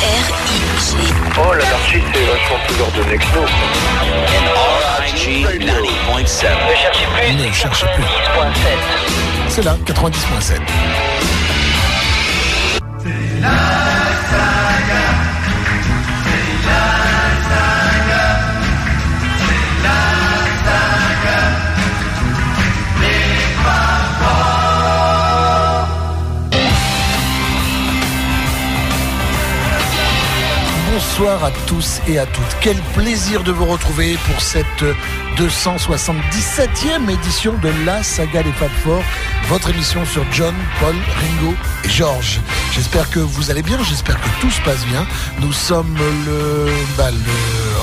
R-I-G. Oh, l'anarchie, c'est vachement plus ordonné que nous. R.I.G. 90.7. Ne cherchez plus. Ne cherchez plus. 10.7. C'est là, 90.7. Bonsoir à tous et à toutes. Quel plaisir de vous retrouver pour cette 277e édition de la saga des Fab Four, votre émission sur John, Paul, Ringo et George. J'espère que vous allez bien, j'espère que tout se passe bien. Nous sommes le... Bah,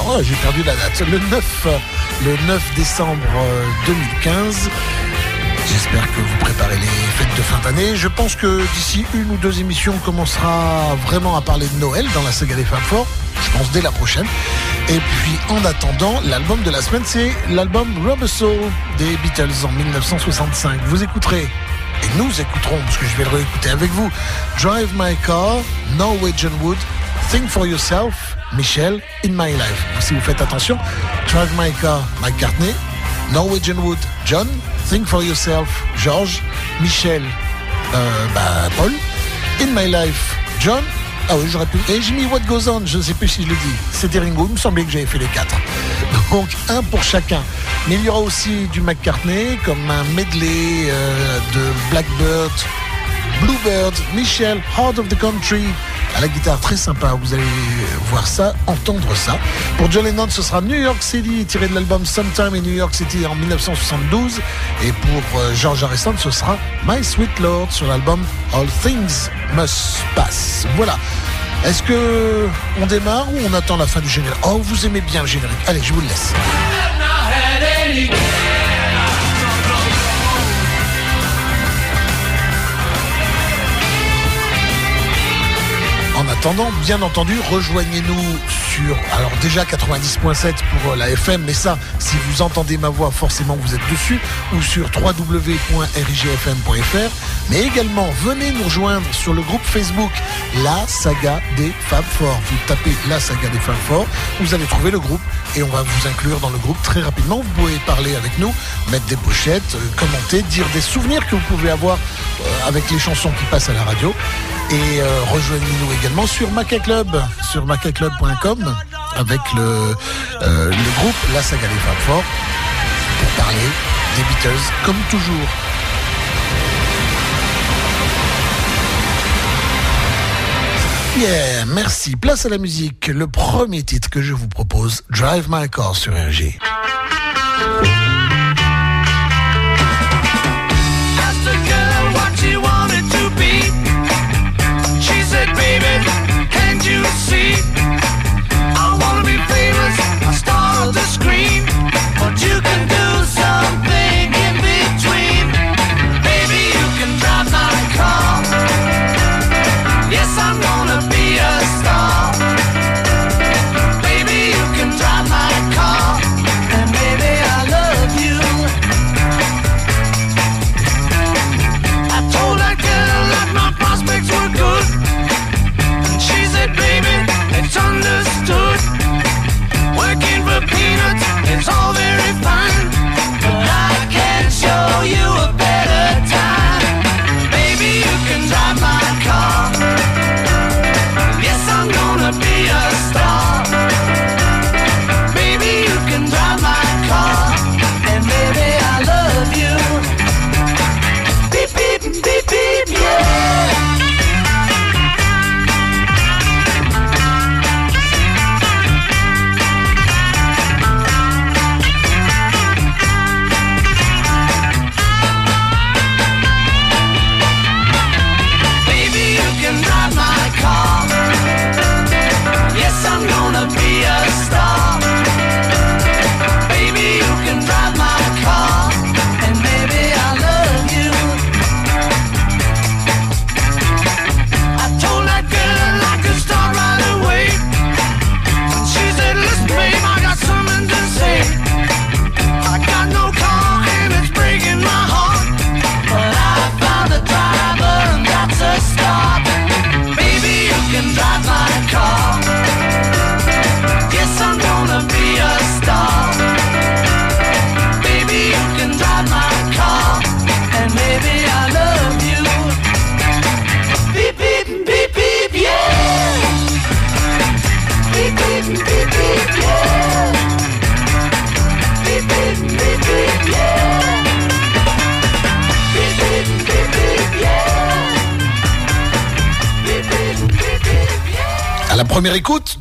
oh, j'ai perdu la date. Le 9, le 9 décembre euh, 2015. J'espère que vous préparez les fêtes de fin d'année. Je pense que d'ici une ou deux émissions, on commencera vraiment à parler de Noël dans la saga des Femmes Forts. Dès la prochaine. Et puis en attendant, l'album de la semaine, c'est l'album Rubber Soul des Beatles en 1965. Vous écouterez et nous écouterons, parce que je vais le réécouter avec vous, Drive My Car, Norwegian Wood, Think for Yourself, Michel, In My Life. Si vous faites attention, Drive My Car, McCartney, Norwegian Wood, John, Think for Yourself, George, Michel, euh, bah, Paul, In My Life, John, ah oui, j'aurais pu. Et j'ai mis What Goes On, je ne sais plus si je le dis. C'était Ringo, il me semblait que j'avais fait les quatre. Donc un pour chacun. Mais il y aura aussi du McCartney, comme un medley euh, de Blackbird, Bluebird, Michel, Heart of the Country, à la guitare très sympa, vous allez voir ça, entendre ça. Pour John Lennon, ce sera New York City, tiré de l'album Sometime in New York City en 1972. Et pour euh, George Harrison, ce sera My Sweet Lord sur l'album All Things Must Pass. Voilà. Est-ce que on démarre ou on attend la fin du générique? Oh, vous aimez bien le générique. Allez, je vous le laisse. Bien entendu, rejoignez-nous sur, alors déjà 90.7 pour la FM, mais ça, si vous entendez ma voix, forcément vous êtes dessus, ou sur www.rigfm.fr, mais également venez nous rejoindre sur le groupe Facebook La Saga des Fab Four. Vous tapez La Saga des Fab Four, vous allez trouver le groupe et on va vous inclure dans le groupe très rapidement. Vous pouvez parler avec nous, mettre des pochettes, euh, commenter, dire des souvenirs que vous pouvez avoir euh, avec les chansons qui passent à la radio. Et euh, rejoignez-nous également sur Maca Club, sur macaclub.com avec le, euh, le groupe La Saga des Four pour parler des Beatles comme toujours. Yeah, merci. Place à la musique. Le premier titre que je vous propose, Drive My Car sur RG. See? I wanna be famous, a star of the screen.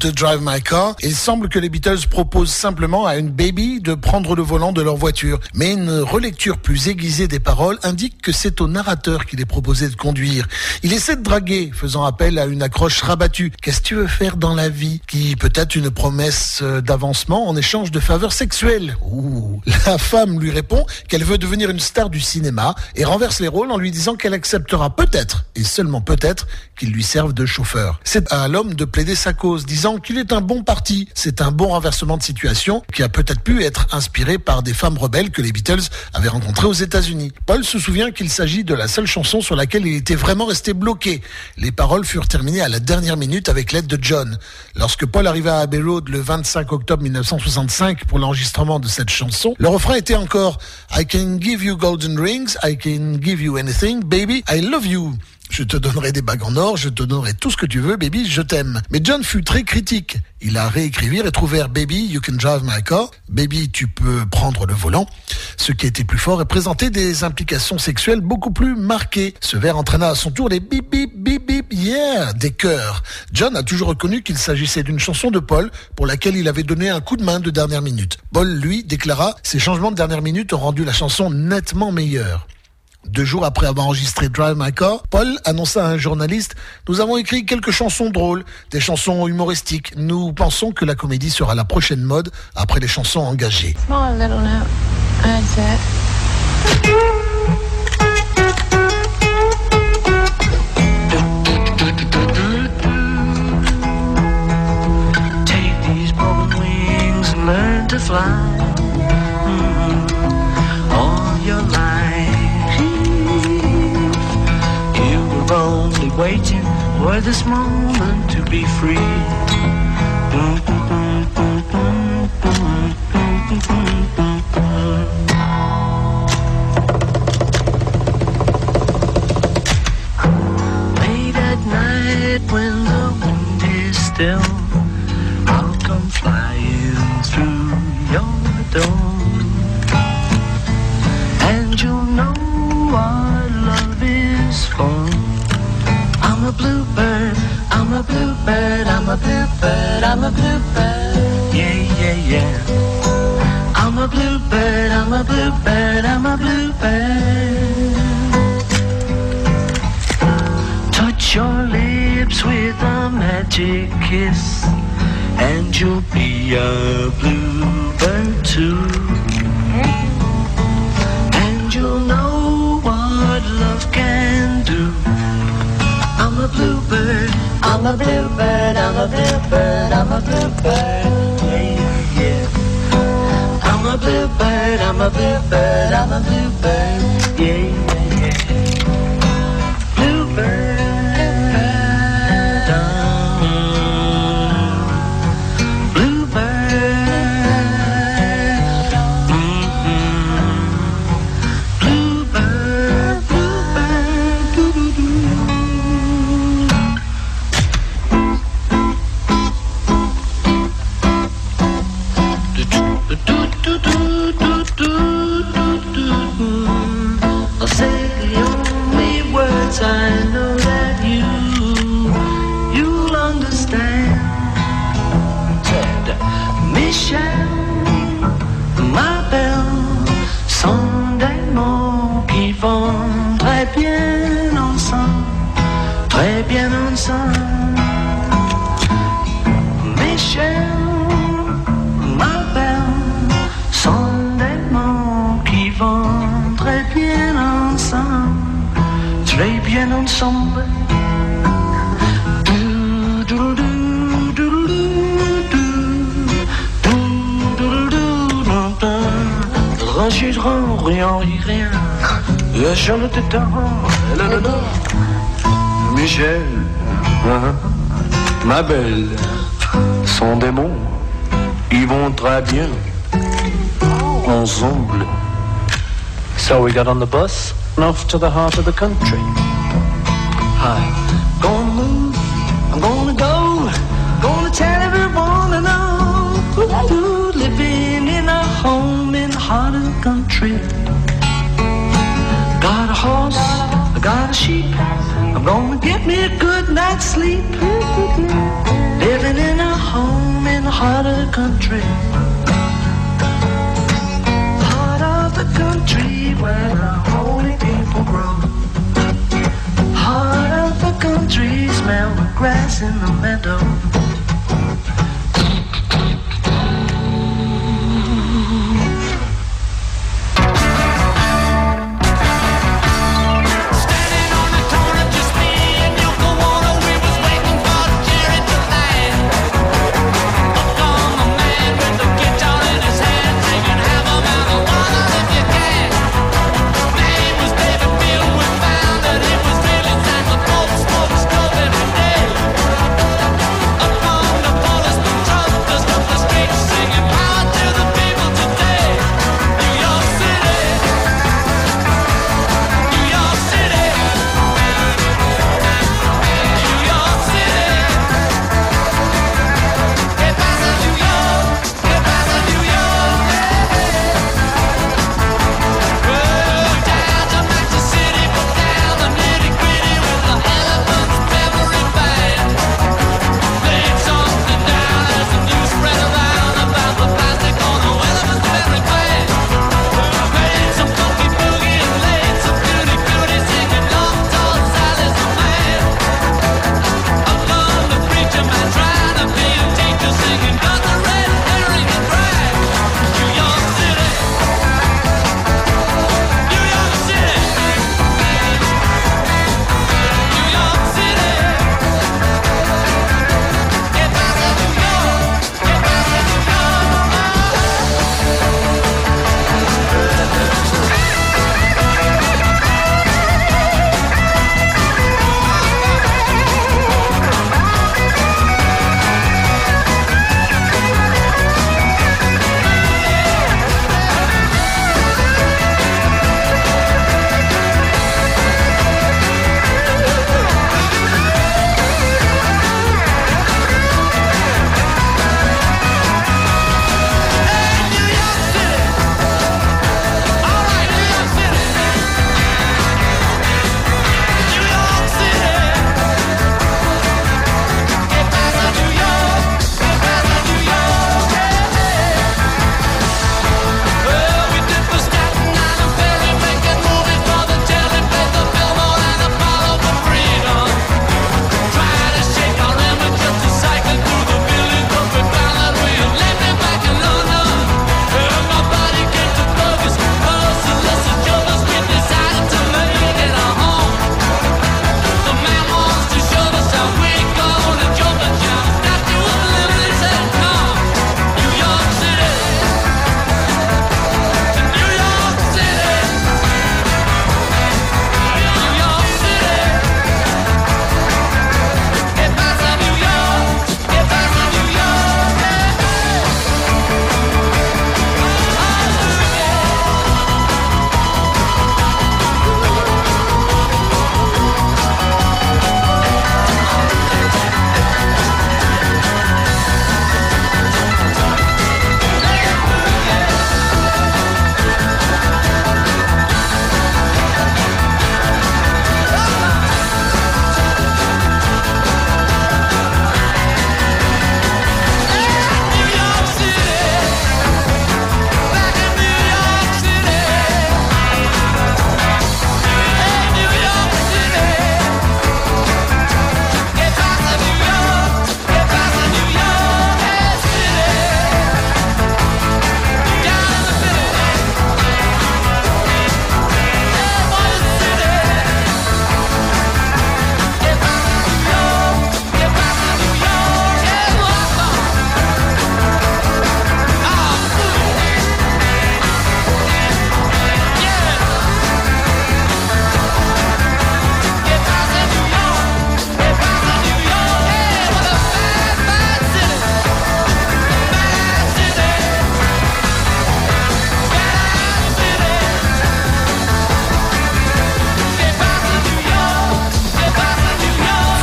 De Drive My Car, il semble que les Beatles proposent simplement à une baby de prendre le volant de leur voiture. Mais une relecture plus aiguisée des paroles indique que c'est au narrateur qu'il est proposé de conduire. Il essaie de draguer, faisant appel à une accroche rabattue. Qu'est-ce que tu veux faire dans la vie? Qui peut être une promesse euh, d'avancement en échange de faveurs sexuelles. Ouh. La femme lui répond qu'elle veut devenir une star du cinéma et renverse les rôles en lui disant qu'elle acceptera peut-être, et seulement peut-être, qu'il lui serve de chauffeur. C'est à l'homme de plaider sa cause, disant qu'il est un bon parti. C'est un bon renversement de situation qui a peut-être pu être inspiré par des femmes rebelles que les Beatles avaient rencontrées aux États-Unis. Paul se souvient qu'il s'agit de la seule chanson sur laquelle il était vraiment resté bloqué. Les paroles furent terminées à la dernière minute avec l'aide de John. Lorsque Paul arriva à Abbey Road le 25 octobre 1965 pour l'enregistrement de cette chanson, le refrain était encore I can give you golden rings, I can give you anything, baby, I love you. Je te donnerai des bagues en or, je te donnerai tout ce que tu veux, baby, je t'aime. Mais John fut très critique. Il a réécrit et trouvé Baby, you can drive my car. Baby, tu peux prendre le volant. Ce qui était plus fort et présentait des implications sexuelles beaucoup plus marquées. Ce vers entraîna à son tour les bip bip bip bip yeah des chœurs. John a toujours reconnu qu'il s'agissait d'une chanson de Paul pour laquelle il avait donné un coup de main de dernière minute. Paul, lui, déclara ces changements de dernière minute ont rendu la chanson nettement meilleure. Deux jours après avoir enregistré Drive My Car, Paul annonça à un journaliste Nous avons écrit quelques chansons drôles, des chansons humoristiques. Nous pensons que la comédie sera la prochaine mode après les chansons engagées. Only waiting for this moment to be free. Late at night when the wind is still, I'll come flying through your door. And you'll know what love is for. A bluebird, I'm a bluebird, I'm a bluebird, I'm a bluebird. Yeah, yeah, yeah. I'm a bluebird, I'm a bluebird, I'm a bluebird. Touch your lips with a magic kiss, and you'll be a bluebird too. Bluebird, I'm a bluebird, I'm a bluebird, I'm a bluebird. Yeah, yeah. I'm a bluebird, I'm a bluebird, I'm a bluebird. Yeah, yeah, yeah. La. Michel, hein, ma belle, sont des mots, ils vont très bien ensemble. So we got on the bus and off to the heart of the country. Hi. heart of the country. Heart of the country where the holy people grow. Heart of the country smell the grass in the meadow.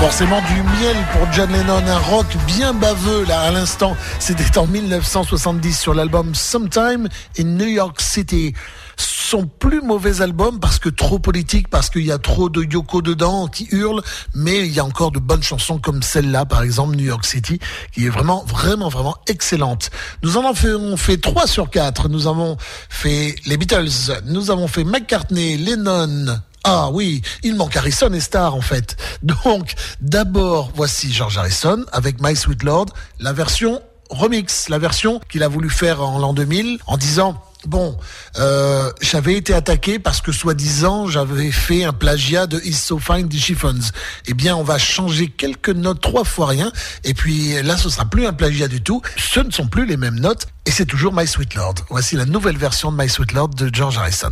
forcément du miel pour John Lennon, un rock bien baveux là à l'instant. C'était en 1970 sur l'album Sometime in New York City son plus mauvais album parce que trop politique, parce qu'il y a trop de Yoko dedans qui hurle, mais il y a encore de bonnes chansons comme celle-là, par exemple New York City, qui est vraiment, vraiment, vraiment excellente. Nous en avons fait, trois 3 sur 4. Nous avons fait les Beatles, nous avons fait McCartney, Lennon, ah oui, il manque Harrison et Star en fait. Donc d'abord voici George Harrison avec My Sweet Lord, la version remix, la version qu'il a voulu faire en l'an 2000 en disant Bon, euh, j'avais été attaqué parce que soi-disant j'avais fait un plagiat de Is So Fine des Chiffons. Eh bien, on va changer quelques notes trois fois rien, et puis là, ce sera plus un plagiat du tout. Ce ne sont plus les mêmes notes, et c'est toujours My Sweet Lord. Voici la nouvelle version de My Sweet Lord de George Harrison.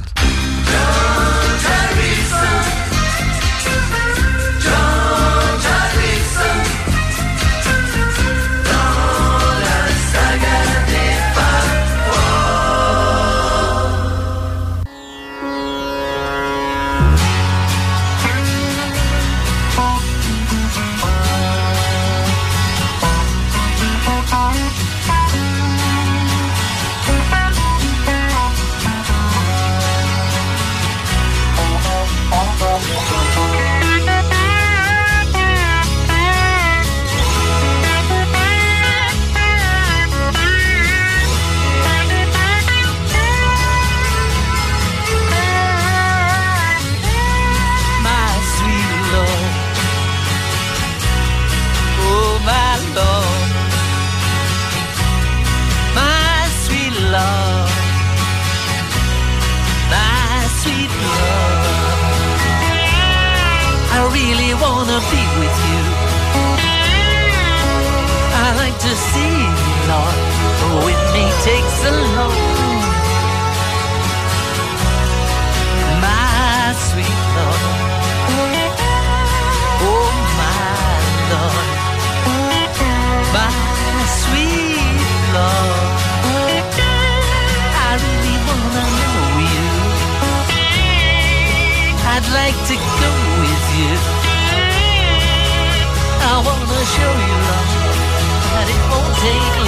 Take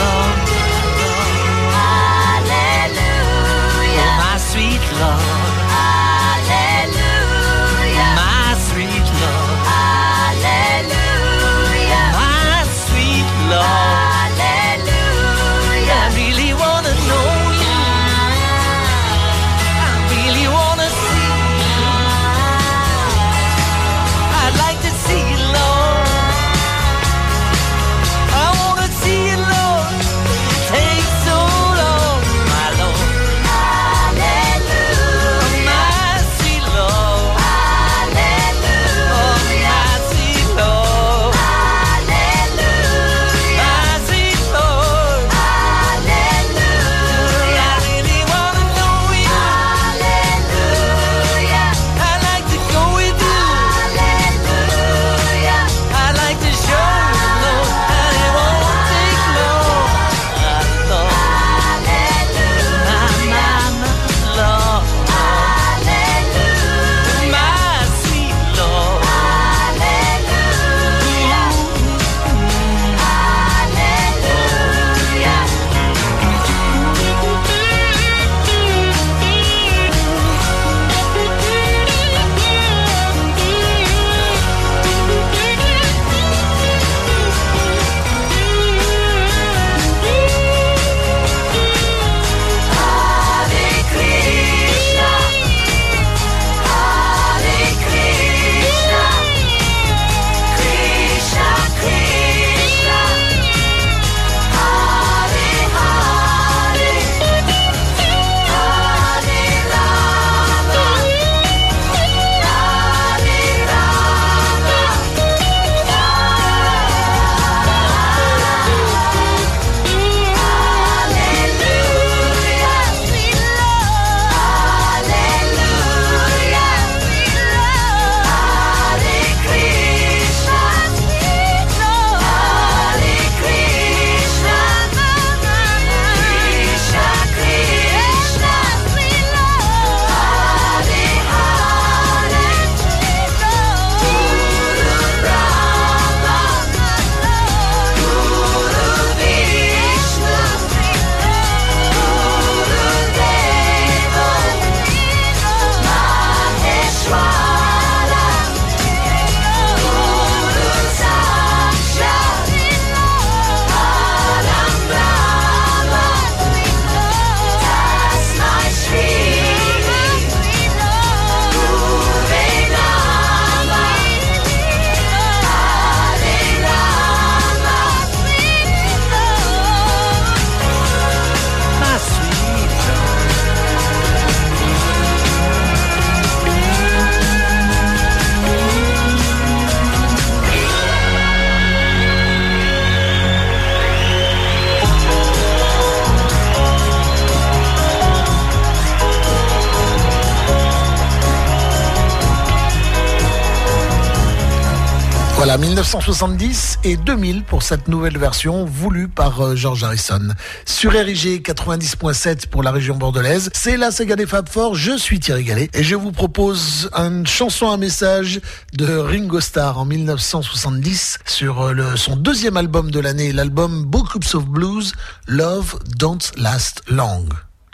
1970 et 2000 pour cette nouvelle version voulue par euh, George Harrison. Sur RIG 90.7 pour la région bordelaise, c'est la saga des Fab Four, je suis Thierry Gallet et je vous propose une chanson à message de Ringo Starr en 1970 sur euh, son deuxième album de l'année, l'album Books of Blues, Love Don't Last Long.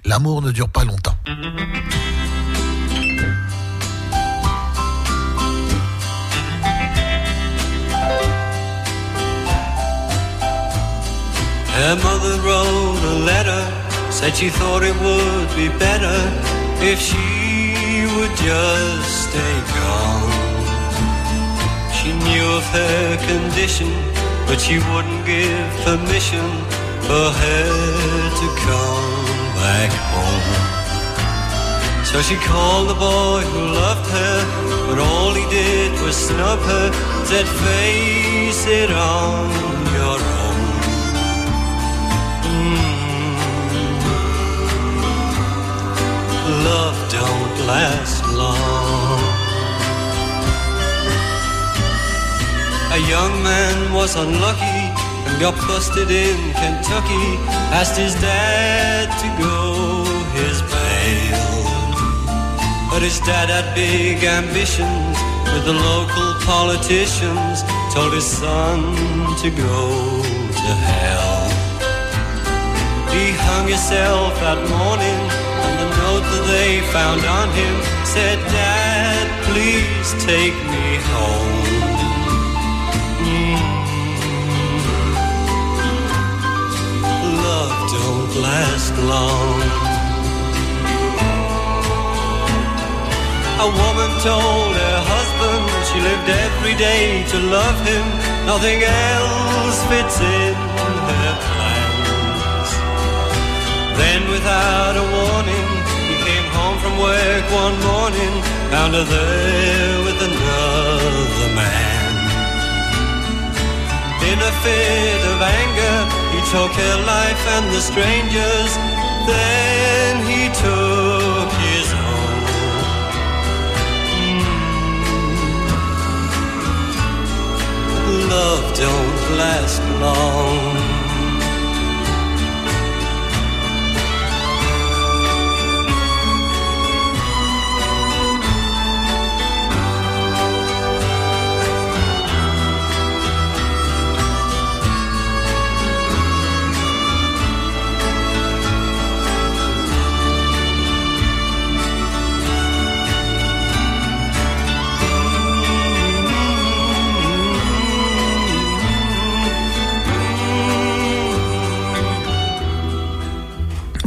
L'amour ne dure pas longtemps. Her mother wrote a letter, said she thought it would be better if she would just stay gone. She knew of her condition, but she wouldn't give permission for her to come back home. So she called the boy who loved her, but all he did was snub her, said face it on love don't last long. A young man was unlucky and got busted in Kentucky. Asked his dad to go his bail. But his dad had big ambitions with the local politicians. Told his son to go to hell. He hung himself that morning they found on him said, Dad, please take me home. Mm. Love don't last long. A woman told her husband she lived every day to love him. Nothing else fits in her plans. Then without a warning, home from work one morning, found her there with another man. In a fit of anger, he took her life and the strangers, then he took his own. Mm. Love don't last long.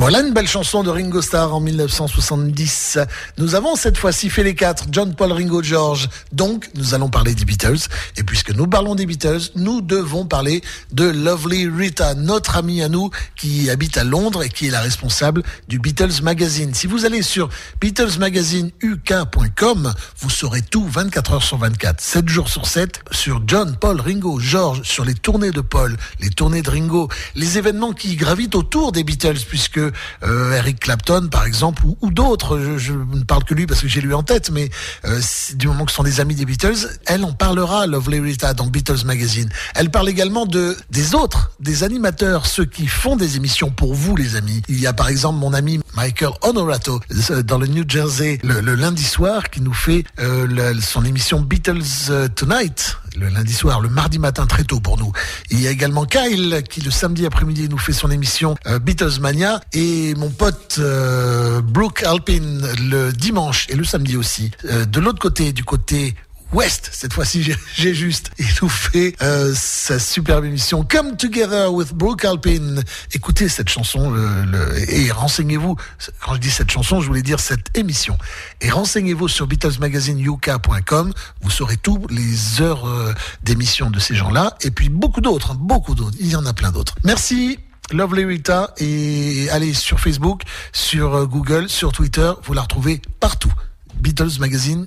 Voilà une belle chanson de Ringo Starr en 1970. Nous avons cette fois-ci fait les quatre, John, Paul, Ringo, George. Donc, nous allons parler des Beatles. Et puisque nous parlons des Beatles, nous devons parler de Lovely Rita, notre amie à nous qui habite à Londres et qui est la responsable du Beatles Magazine. Si vous allez sur BeatlesMagazineuk.com, vous saurez tout 24 heures sur 24, 7 jours sur 7 sur John, Paul, Ringo, George, sur les tournées de Paul, les tournées de Ringo, les événements qui gravitent autour des Beatles puisque euh, Eric Clapton, par exemple, ou, ou d'autres. Je, je, ne parle que lui parce que j'ai lui en tête, mais euh, du moment que ce sont des amis des Beatles, elle en parlera, Lovely Rita, dans Beatles Magazine. Elle parle également de des autres, des animateurs, ceux qui font des émissions pour vous, les amis. Il y a par exemple mon ami Michael Honorato euh, dans le New Jersey le, le lundi soir qui nous fait euh, son émission Beatles euh, Tonight le lundi soir, le mardi matin très tôt pour nous. Il y a également Kyle qui le samedi après-midi nous fait son émission euh, Beatles Mania et mon pote euh, Brooke Alpin le dimanche et le samedi aussi. Euh, de l'autre côté, du côté West, cette fois-ci j'ai juste, fait euh, sa superbe émission Come Together with Brooke Alpin. Écoutez cette chanson et renseignez-vous. Quand je dis cette chanson, je voulais dire cette émission. Et renseignez-vous sur BeatlesMagazineUK.com. Vous saurez tout, les heures euh, d'émission de ces gens-là. Et puis beaucoup d'autres, hein, beaucoup d'autres. Il y en a plein d'autres. Merci. Lovely Rita et allez sur Facebook, sur euh, Google, sur Twitter, vous la retrouvez partout. Beatles Magazine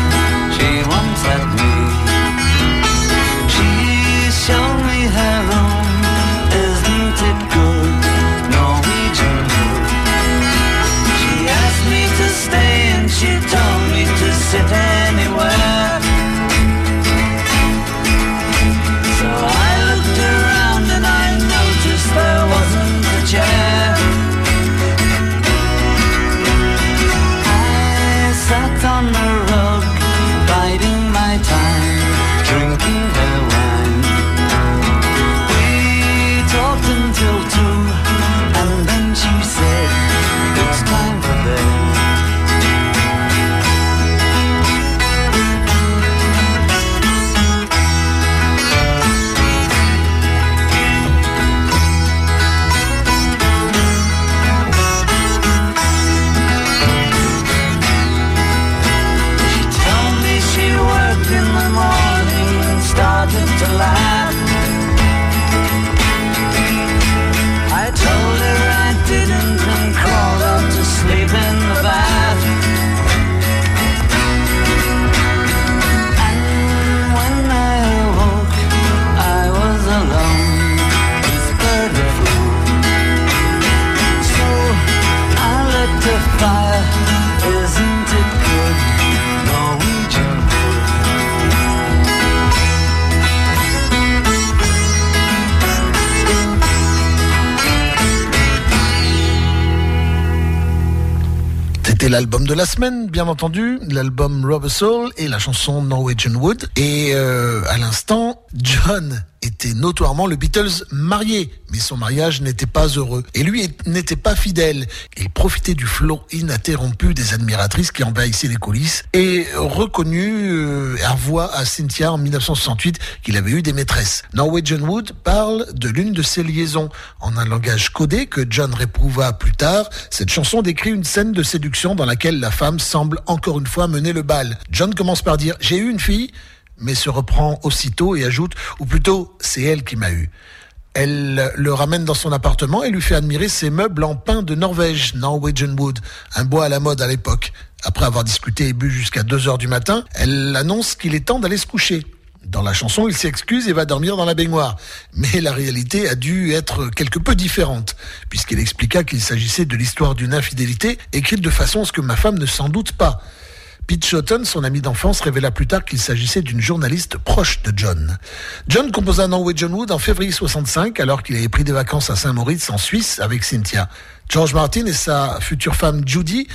l'album de la semaine, bien entendu, l'album Rubber Soul et la chanson Norwegian Wood. Et euh, à l'instant, John était notoirement le Beatles marié, mais son mariage n'était pas heureux. Et lui n'était pas fidèle. Il profitait du flot ininterrompu des admiratrices qui envahissaient les coulisses et reconnu euh, à voix à Cynthia en 1968 qu'il avait eu des maîtresses. Norwegian Wood parle de l'une de ses liaisons en un langage codé que John réprouva plus tard. Cette chanson décrit une scène de séduction dans laquelle la femme semble encore une fois mener le bal. John commence par dire j'ai eu une fille mais se reprend aussitôt et ajoute, ou plutôt, c'est elle qui m'a eu. Elle le ramène dans son appartement et lui fait admirer ses meubles en pin de Norvège, Norwegian Wood, un bois à la mode à l'époque. Après avoir discuté et bu jusqu'à 2 heures du matin, elle annonce qu'il est temps d'aller se coucher. Dans la chanson, il s'excuse et va dormir dans la baignoire. Mais la réalité a dû être quelque peu différente, puisqu'il expliqua qu'il s'agissait de l'histoire d'une infidélité écrite de façon à ce que ma femme ne s'en doute pas. Pete Shotton, son ami d'enfance, révéla plus tard qu'il s'agissait d'une journaliste proche de John. John composa Norwegian Wood en février 65, alors qu'il avait pris des vacances à Saint-Moritz en Suisse avec Cynthia. George Martin et sa future femme Judy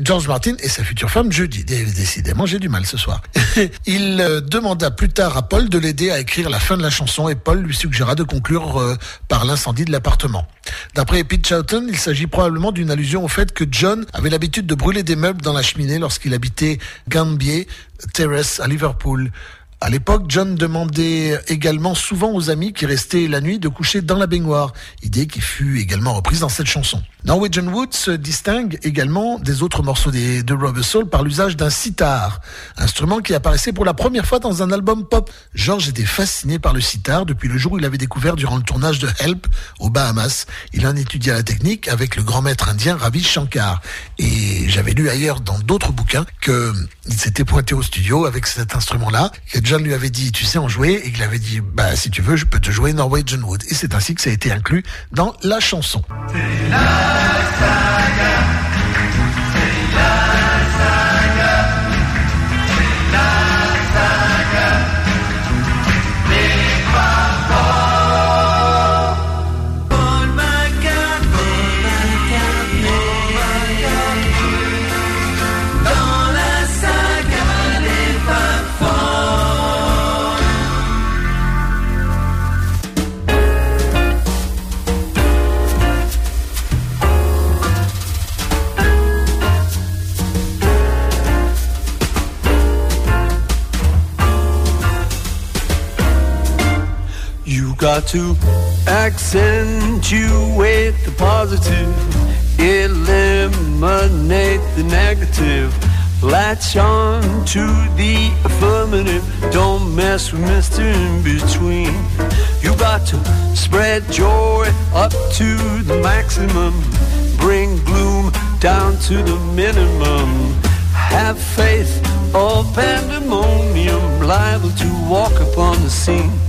George Martin et sa future femme jeudi. Dé- Décidément, j'ai du mal ce soir. Il euh, demanda plus tard à Paul de l'aider à écrire la fin de la chanson et Paul lui suggéra de conclure euh, par l'incendie de l'appartement. D'après Pete Charlton, il s'agit probablement d'une allusion au fait que John avait l'habitude de brûler des meubles dans la cheminée lorsqu'il habitait Gambier Terrace à Liverpool. À l'époque, John demandait également souvent aux amis qui restaient la nuit de coucher dans la baignoire, idée qui fut également reprise dans cette chanson. Norwegian Wood se distingue également des autres morceaux de Rubber Soul par l'usage d'un sitar, instrument qui apparaissait pour la première fois dans un album pop. George était fasciné par le sitar depuis le jour où il l'avait découvert durant le tournage de Help aux Bahamas. Il en étudia la technique avec le grand maître indien Ravi Shankar. Et j'avais lu ailleurs dans d'autres bouquins que il s'était pointé au studio avec cet instrument-là, John lui avait dit, tu sais en jouer, et qu'il avait dit, bah si tu veux, je peux te jouer Norwegian Wood. Et c'est ainsi que ça a été inclus dans la chanson. Got to accentuate the positive, eliminate the negative. Latch on to the affirmative. Don't mess with Mr. In Between. You got to spread joy up to the maximum. Bring gloom down to the minimum. have faith or pandemonium liable to walk upon the scene.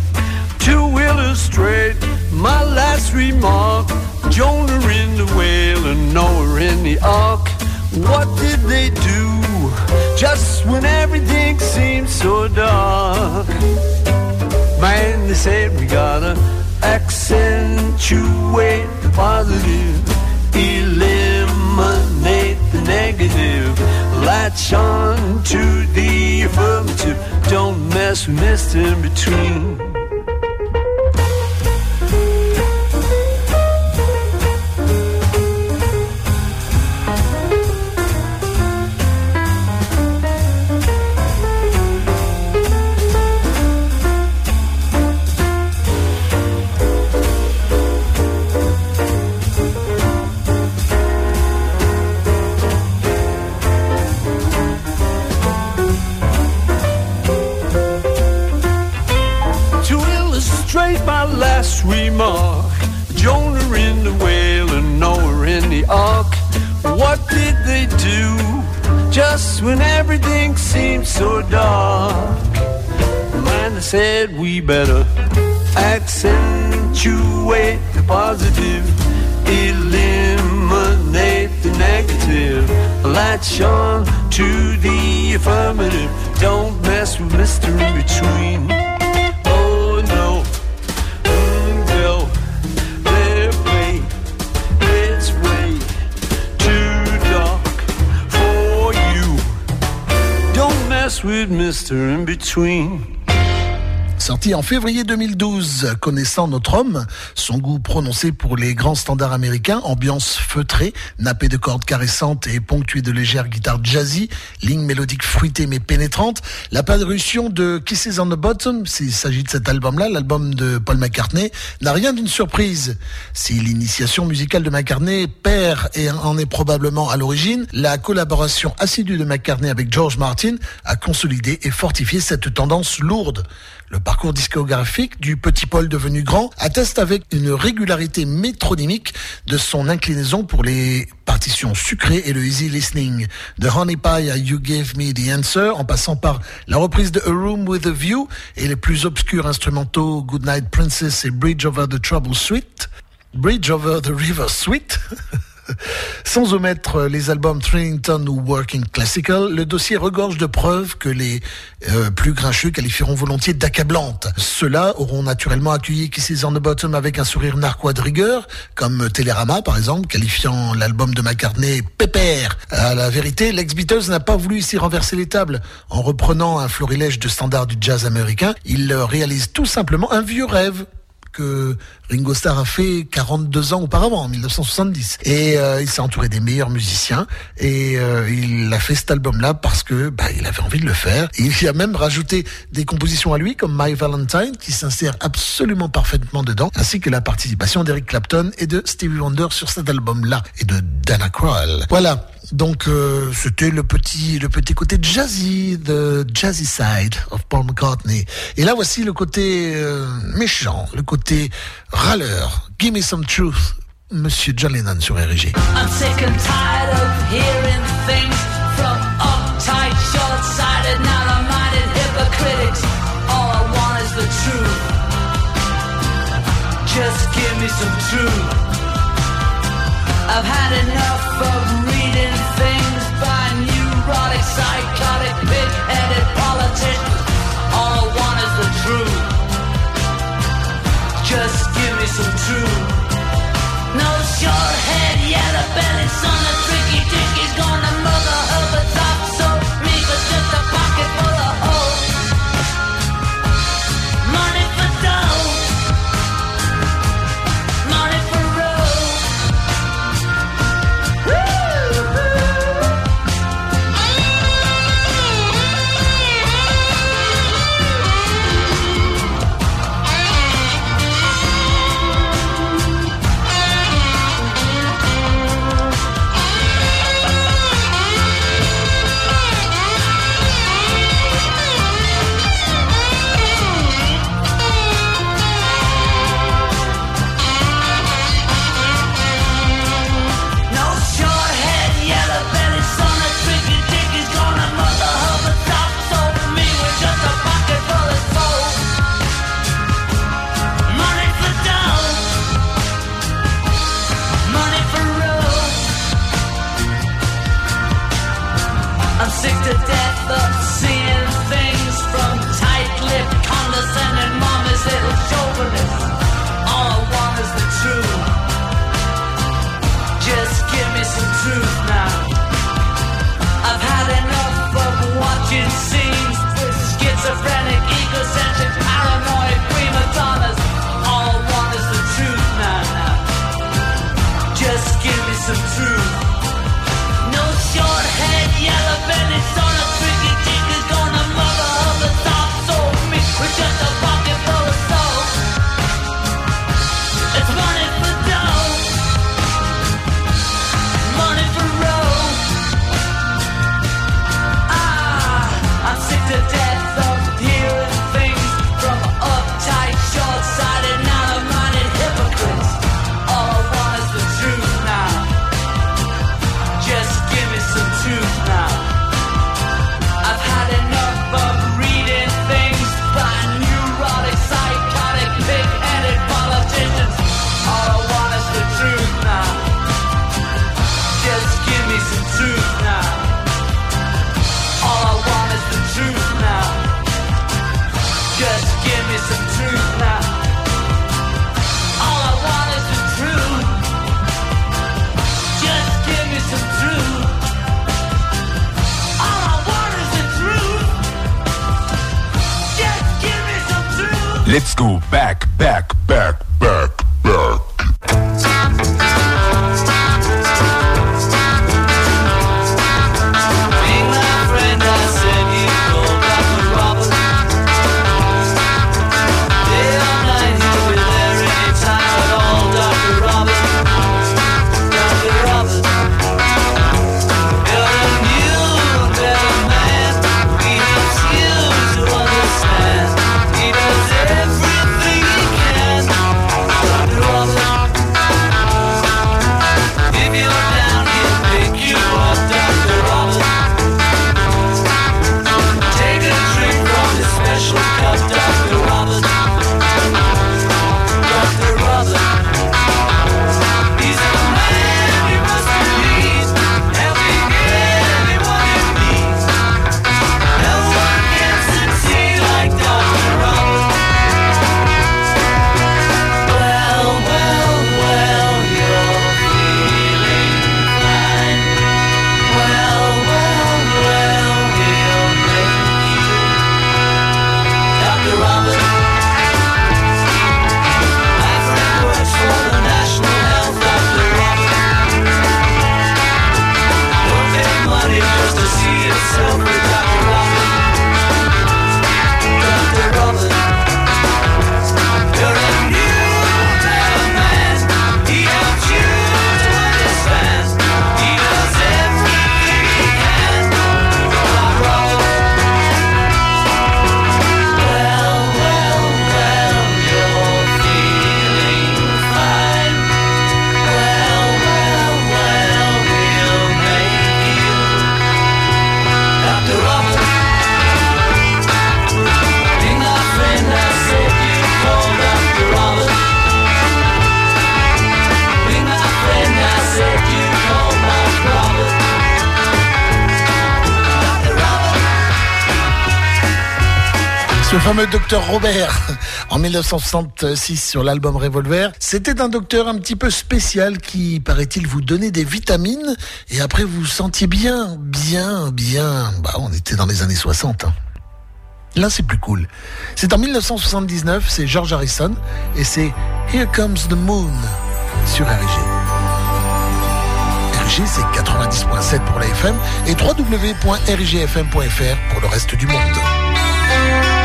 To illustrate my last remark, Jonah in the whale and Noah in the ark. What did they do just when everything seemed so dark? Man, they said we gotta accentuate the positive, eliminate the negative, latch on to the affirmative. Don't mess with Mr. In Between. Last remark, Jonah in the whale and Noah in the ark. What did they do just when everything seemed so dark? Man, they said we better accentuate the positive, eliminate the negative, latch on to the affirmative. Don't mess with Mr. In Between. Mess with Mr. In Between. Sorti en février 2012, connaissant notre homme, son goût prononcé pour les grands standards américains, ambiance feutrée, nappée de cordes caressantes et ponctuée de légères guitares jazzy, lignes mélodiques fruitées mais pénétrantes, la parution de Kisses on the Bottom, s'il s'agit de cet album-là, l'album de Paul McCartney, n'a rien d'une surprise. Si l'initiation musicale de McCartney perd et en est probablement à l'origine, la collaboration assidue de McCartney avec George Martin a consolidé et fortifié cette tendance lourde. Le parcours discographique du petit Paul devenu grand atteste avec une régularité métronymique de son inclinaison pour les partitions sucrées et le easy listening. De Honey Pie à You Gave Me the Answer, en passant par la reprise de A Room with a View et les plus obscurs instrumentaux Goodnight Princess et Bridge Over the Trouble Suite. Bridge Over the River Suite. Sans omettre les albums Trinity ou Working Classical, le dossier regorge de preuves que les euh, plus grincheux qualifieront volontiers d'accablantes. Ceux-là auront naturellement accueilli Kisses on the Bottom avec un sourire narquois de rigueur, comme Télérama par exemple, qualifiant l'album de McCartney pépère. À la vérité, l'ex-Beatles n'a pas voulu ici renverser les tables. En reprenant un florilège de standards du jazz américain, il réalise tout simplement un vieux rêve que Ringo Starr a fait 42 ans auparavant, en 1970. Et euh, il s'est entouré des meilleurs musiciens et euh, il a fait cet album-là parce que bah, il avait envie de le faire. Il y a même rajouté des compositions à lui comme My Valentine qui s'insère absolument parfaitement dedans, ainsi que la participation d'Eric Clapton et de Stevie Wonder sur cet album-là et de Dana Crowell. Voilà. Donc euh, c'était le petit petit côté jazzy the jazzy side of Paul McCartney. Et là voici le côté euh, méchant, le côté râleur. Give me some truth, Monsieur John Lennon sur RG. I'm sick and tired of hearing things from uptight, short-sighted, narrow-minded hypocritics. All I want is the truth. Just give me some truth. I've had enough of pig-headed politicians. All I want is the truth. Just give me some truth. No short docteur Robert en 1966 sur l'album Revolver. C'était un docteur un petit peu spécial qui, paraît-il, vous donnait des vitamines et après vous sentiez bien, bien, bien. Bah, on était dans les années 60. Hein. Là, c'est plus cool. C'est en 1979, c'est George Harrison et c'est Here Comes the Moon sur RG. RG, c'est 90.7 pour la FM et www.rgfm.fr pour le reste du monde.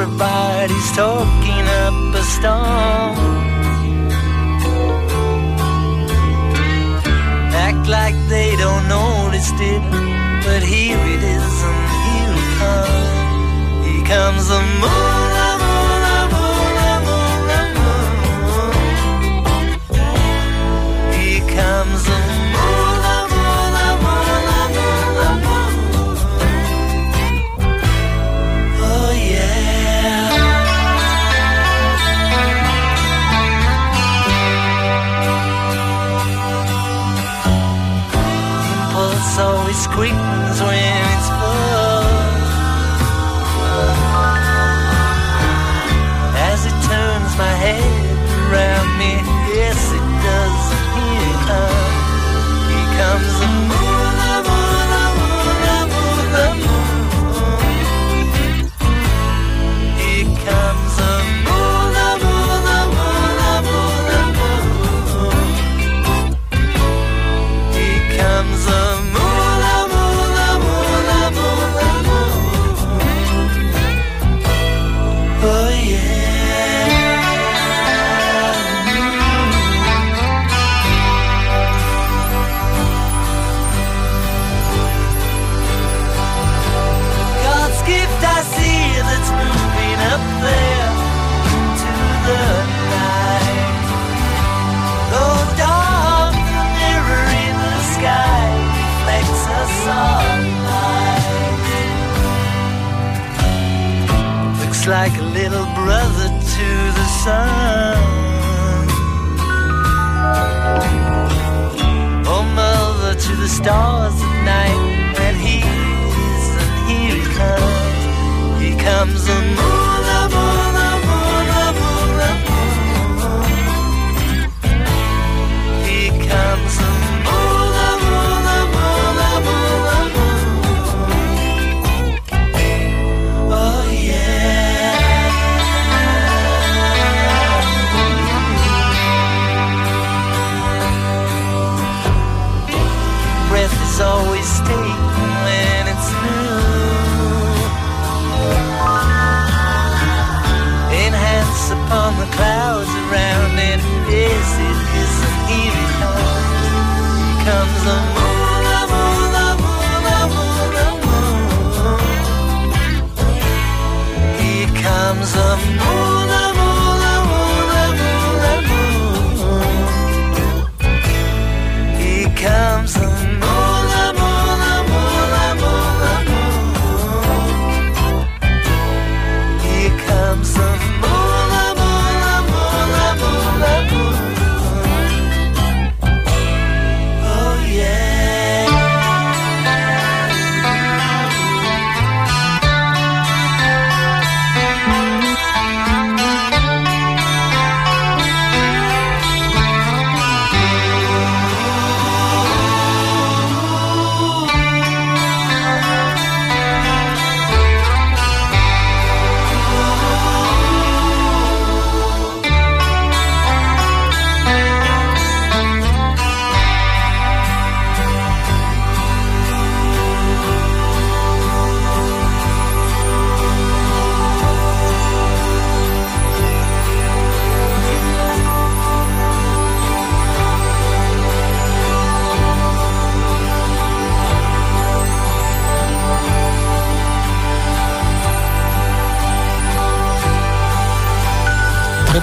Everybody's talking up a storm. Act like they don't notice it, but here it is and here it comes.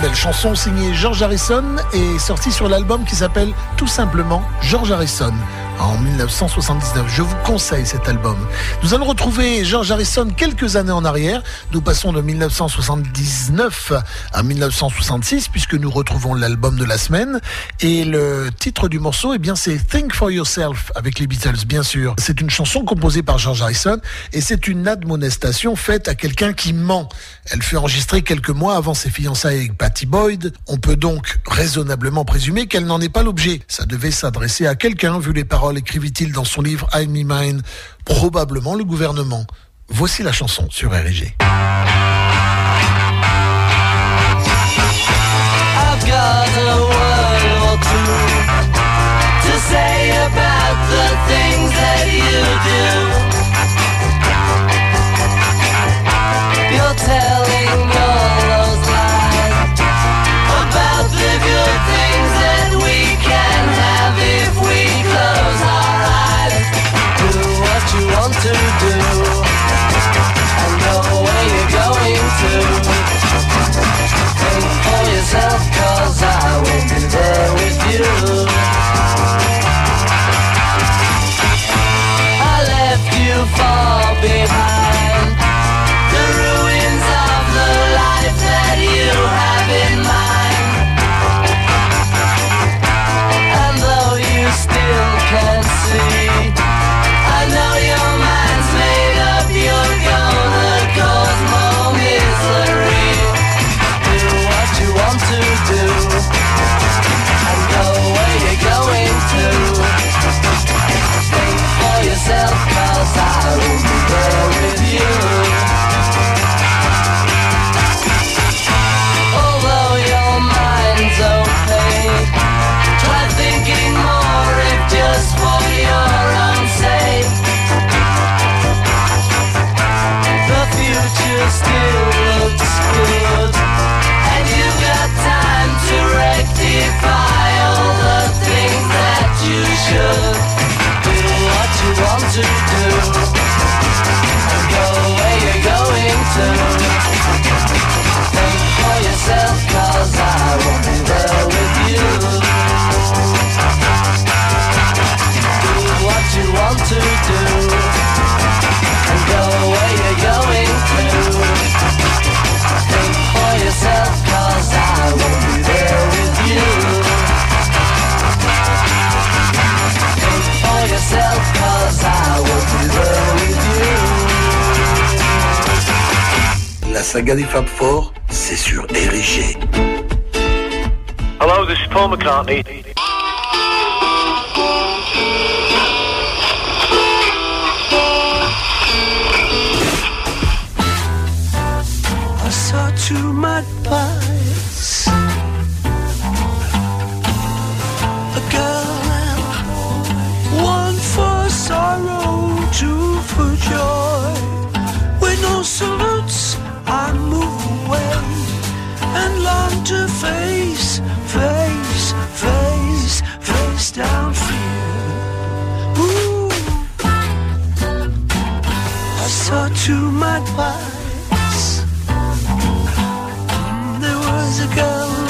Belle chanson signée George Harrison et sortie sur l'album qui s'appelle tout simplement George Harrison en 1979. Je vous conseille cet album. Nous allons retrouver George Harrison quelques années en arrière. Nous passons de 1979 à 1966 puisque nous retrouvons l'album de la semaine et le titre du morceau eh bien c'est Think for Yourself avec les Beatles bien sûr. C'est une chanson composée par George Harrison et c'est une admonestation faite à quelqu'un qui ment. Elle fut enregistrée quelques mois avant ses fiançailles avec Patty Boyd. On peut donc raisonnablement présumer qu'elle n'en est pas l'objet. Ça devait s'adresser à quelqu'un vu les paroles, écrivit-il dans son livre I Me Mine, probablement le gouvernement. Voici la chanson sur RG. To do. Go where you're going to. For yourself, cause I won't be there with you. Do what you want to do. La saga des Fab Four, c'est sur Érigé. Hello, this is Paul McCartney. I saw two magpies. There was a girl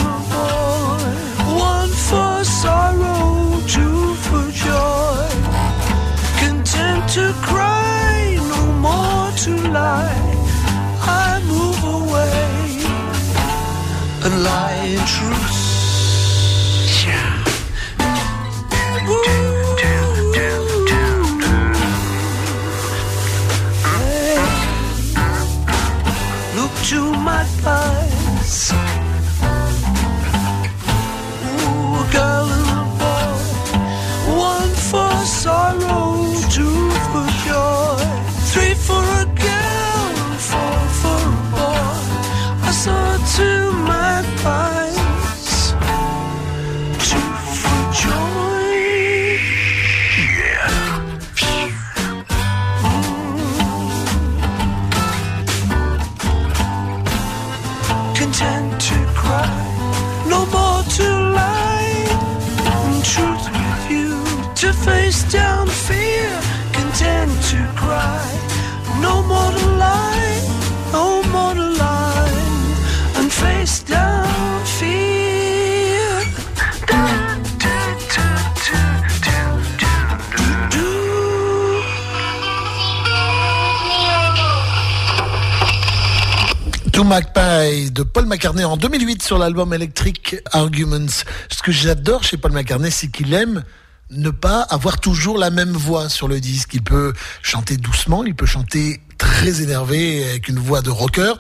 Magpie de Paul McCartney en 2008 sur l'album Electric Arguments. Ce que j'adore chez Paul McCartney, c'est qu'il aime ne pas avoir toujours la même voix sur le disque. Il peut chanter doucement, il peut chanter très énervé avec une voix de rocker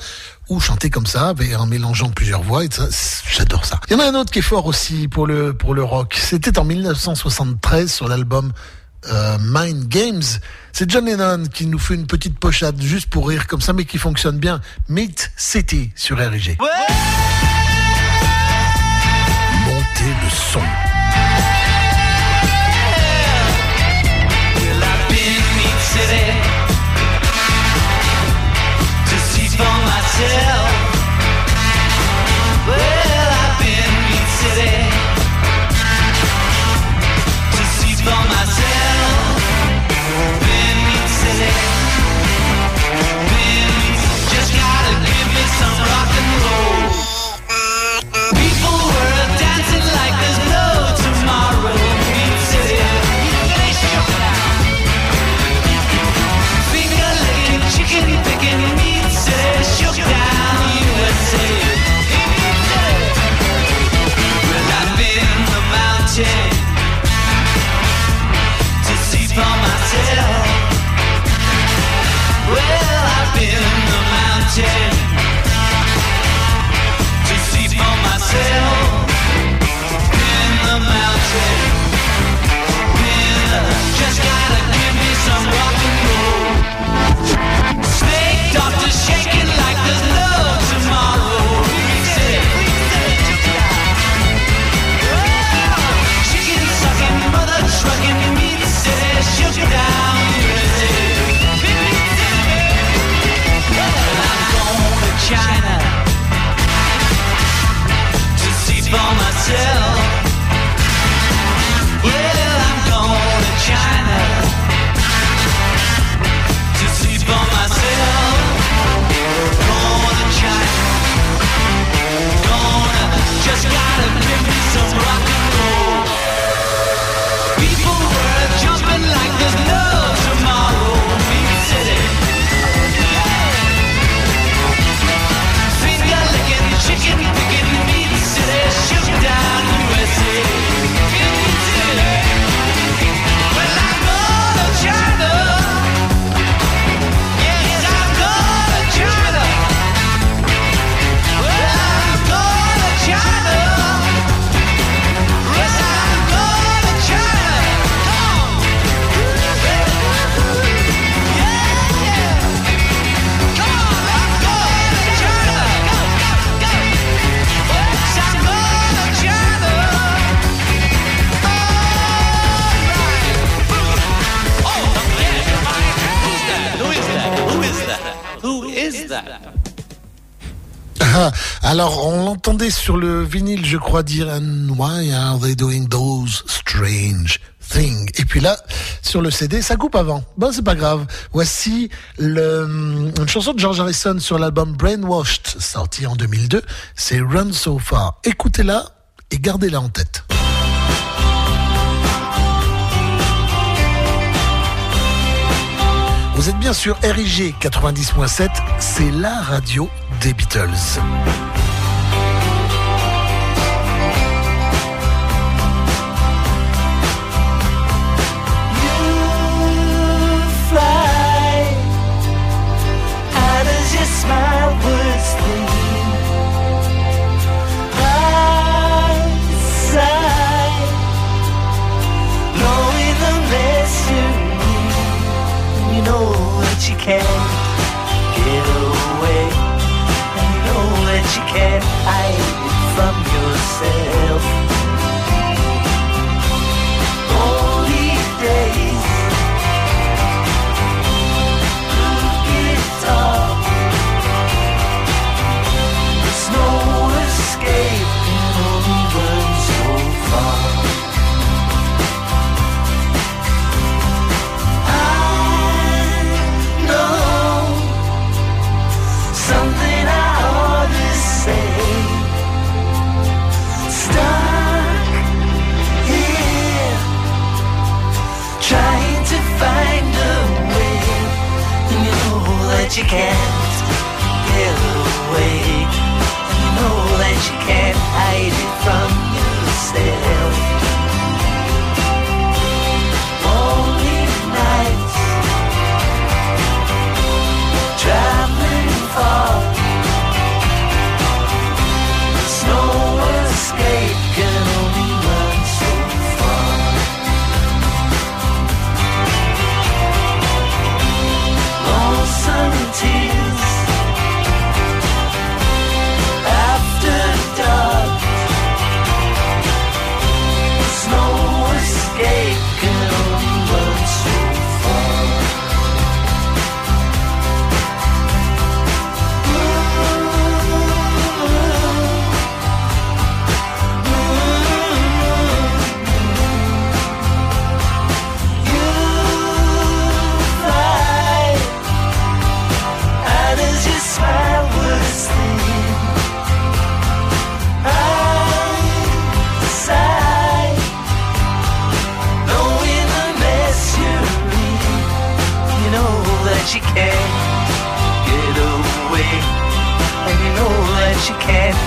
ou chanter comme ça en mélangeant plusieurs voix j'adore ça. Il y en a un autre qui est fort aussi pour le pour le rock. C'était en 1973 sur l'album euh, Mind Games. C'est John Lennon qui nous fait une petite pochade juste pour rire comme ça, mais qui fonctionne bien. Meet City sur RG. Montez le son. Myself. Alors, on l'entendait sur le vinyle, je crois, dire And why are they doing those strange things Et puis là, sur le CD, ça coupe avant. Bon, c'est pas grave. Voici le, une chanson de George Harrison sur l'album Brainwashed, sorti en 2002. C'est Run So Far. Écoutez-la et gardez-la en tête. Vous êtes bien sûr RIG 90.7, c'est la radio des Beatles. That you can't get away, and know that you can't hide it from yourself. You can't get away. And you know that you can't hide it from yourself.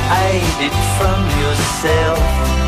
Hide it from yourself.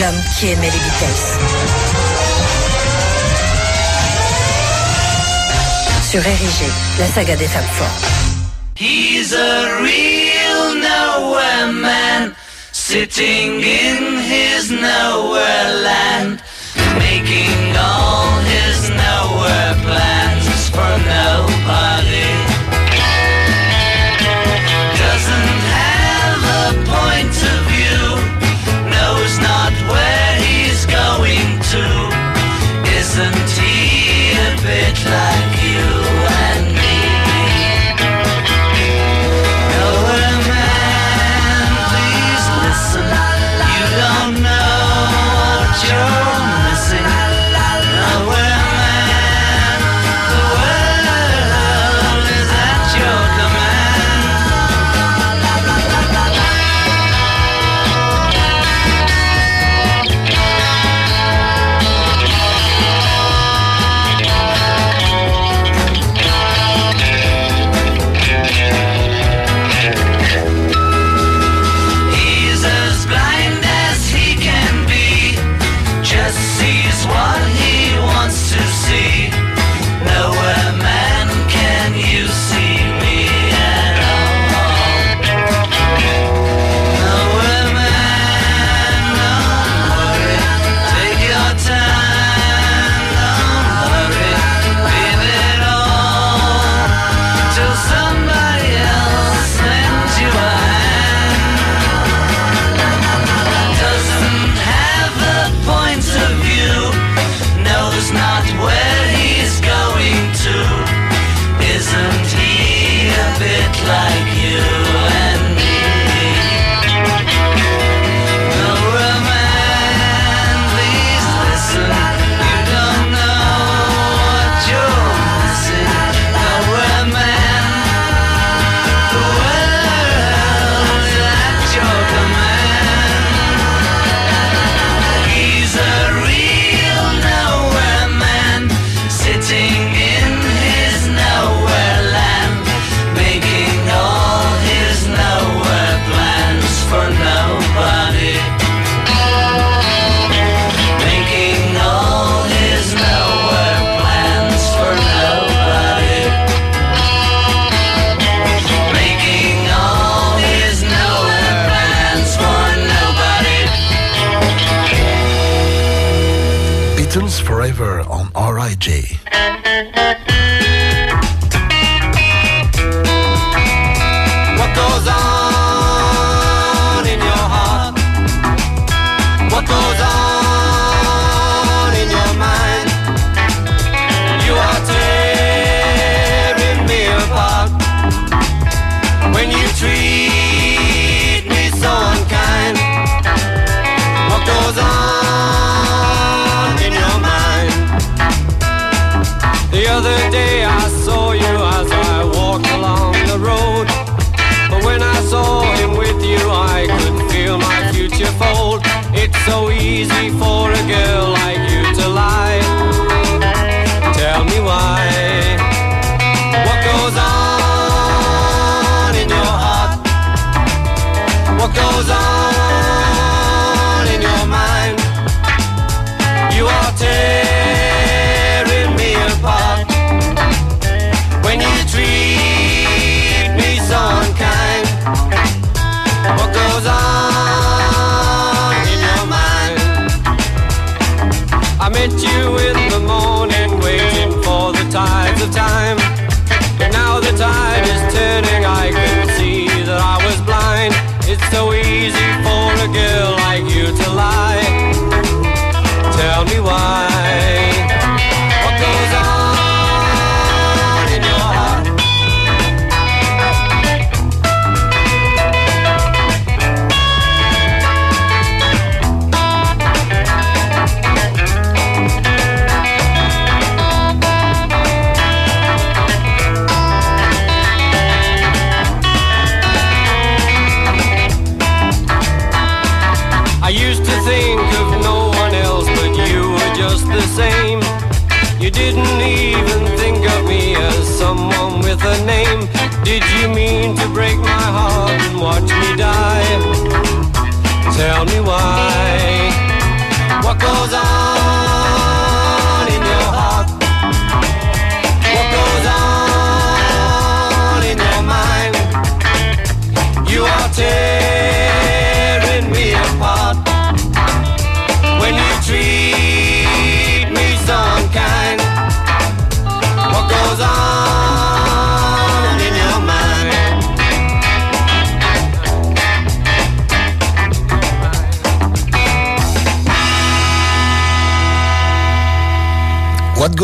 l'homme qui aimait les Beatles. Sur Érigé, la saga des femmes fortes. He's a real nowhere man, sitting in his nowhere land.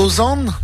On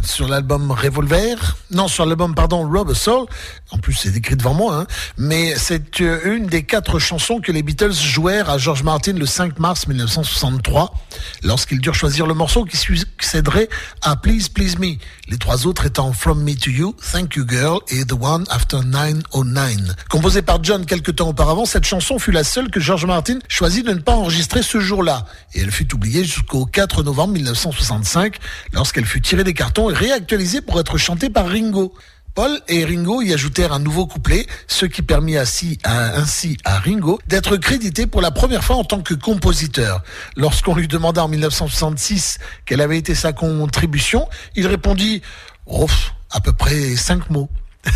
sur l'album Revolver, non sur l'album pardon Rubber Soul, en plus c'est écrit devant moi, hein, mais c'est euh, une des quatre chansons que les Beatles jouèrent à George Martin le 5 mars 1963, lorsqu'ils durent choisir le morceau qui succéderait à Please Please Me, les trois autres étant From Me to You, Thank You Girl et The One After 909. Composée par John quelques temps auparavant, cette chanson fut la seule que George Martin choisit de ne pas enregistrer ce jour-là, et elle fut oubliée jusqu'au 4 novembre 1965, lorsqu'elle fut tirée des cartons et réactualisée pour être chantée par Ringo. Paul et Ringo y ajoutèrent un nouveau couplet, ce qui permit ainsi à, Ringo d'être crédité pour la première fois en tant que compositeur. Lorsqu'on lui demanda en 1966 quelle avait été sa contribution, il répondit oh, à peu près cinq mots.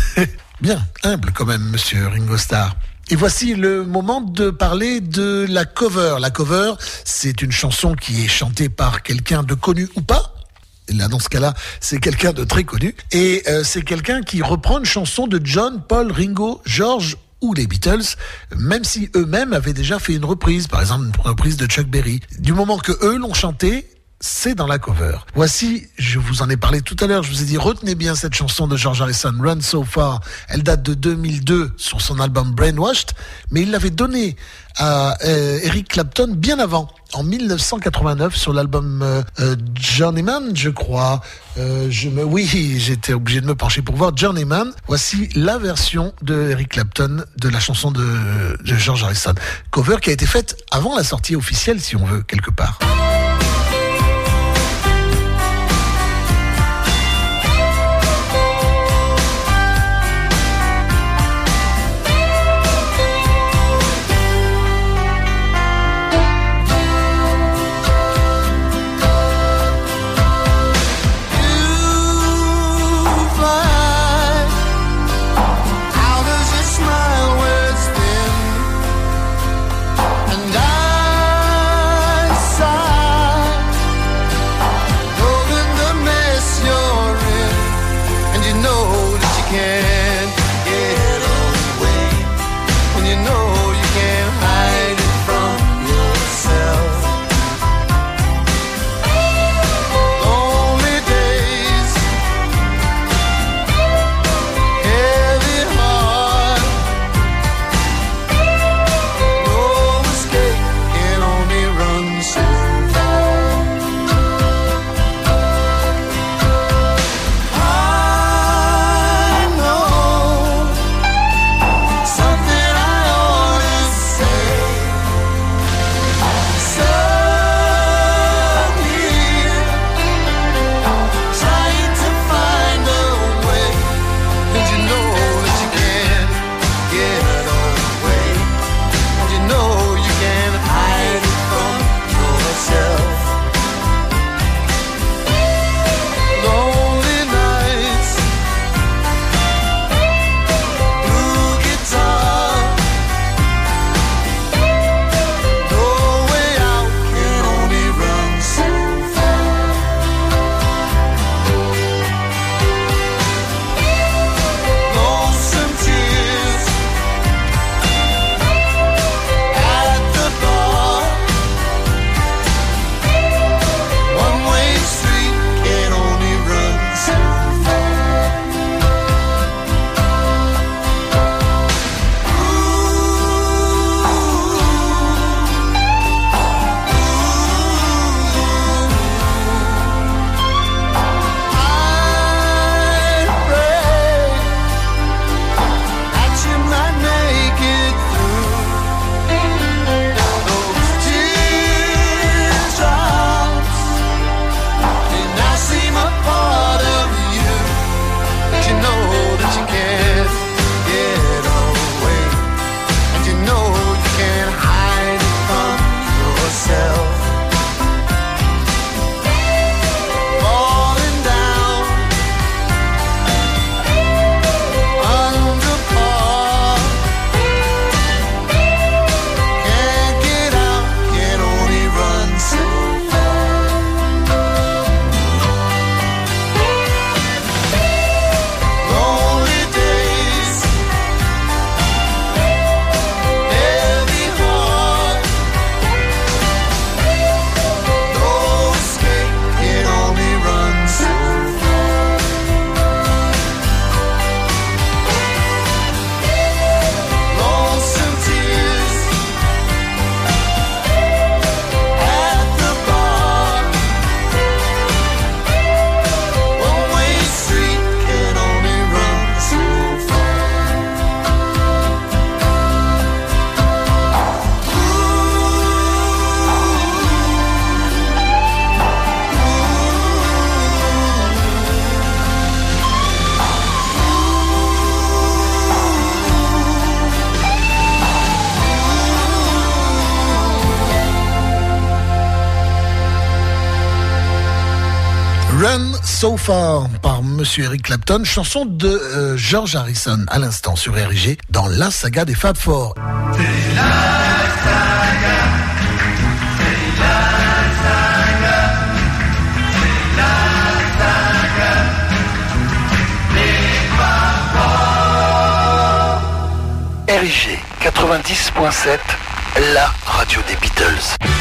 Bien, humble quand même, monsieur Ringo Starr. Et voici le moment de parler de la cover. La cover, c'est une chanson qui est chantée par quelqu'un de connu ou pas, Là, dans ce cas-là, c'est quelqu'un de très connu. Et euh, c'est quelqu'un qui reprend une chanson de John, Paul, Ringo, George ou les Beatles, même si eux-mêmes avaient déjà fait une reprise, par exemple une reprise de Chuck Berry. Du moment que eux l'ont chanté, c'est dans la cover. Voici, je vous en ai parlé tout à l'heure, je vous ai dit retenez bien cette chanson de George Harrison, Run So Far. Elle date de 2002 sur son album Brainwashed, mais il l'avait donnée à euh, Eric Clapton bien avant, en 1989 sur l'album euh, euh, Journeyman, je crois. Euh, je me, oui, j'étais obligé de me pencher pour voir Journeyman. Voici la version de Eric Clapton de la chanson de, de George Harrison, cover qui a été faite avant la sortie officielle, si on veut quelque part. Hein, par Monsieur Eric Clapton, chanson de euh, George Harrison à l'instant sur RIG dans la saga des Fab Four. RIG 90.7, la radio des Beatles.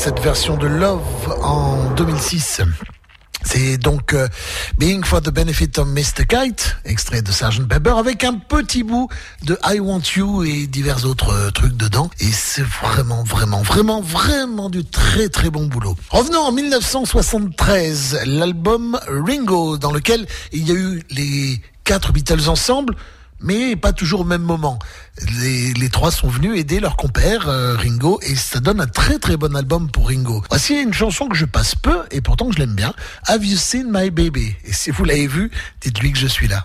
Cette version de Love en 2006. C'est donc euh, Being for the Benefit of Mr. Kite, extrait de Sgt Pepper, avec un petit bout de I Want You et divers autres euh, trucs dedans. Et c'est vraiment, vraiment, vraiment, vraiment du très très bon boulot. Revenons en 1973, l'album Ringo, dans lequel il y a eu les quatre Beatles ensemble, mais pas toujours au même moment. Les, trois sont venus aider leur compère euh, Ringo et ça donne un très très bon album pour Ringo. Voici une chanson que je passe peu et pourtant je l'aime bien. Have you seen my baby? Et si vous l'avez vu, dites-lui que je suis là.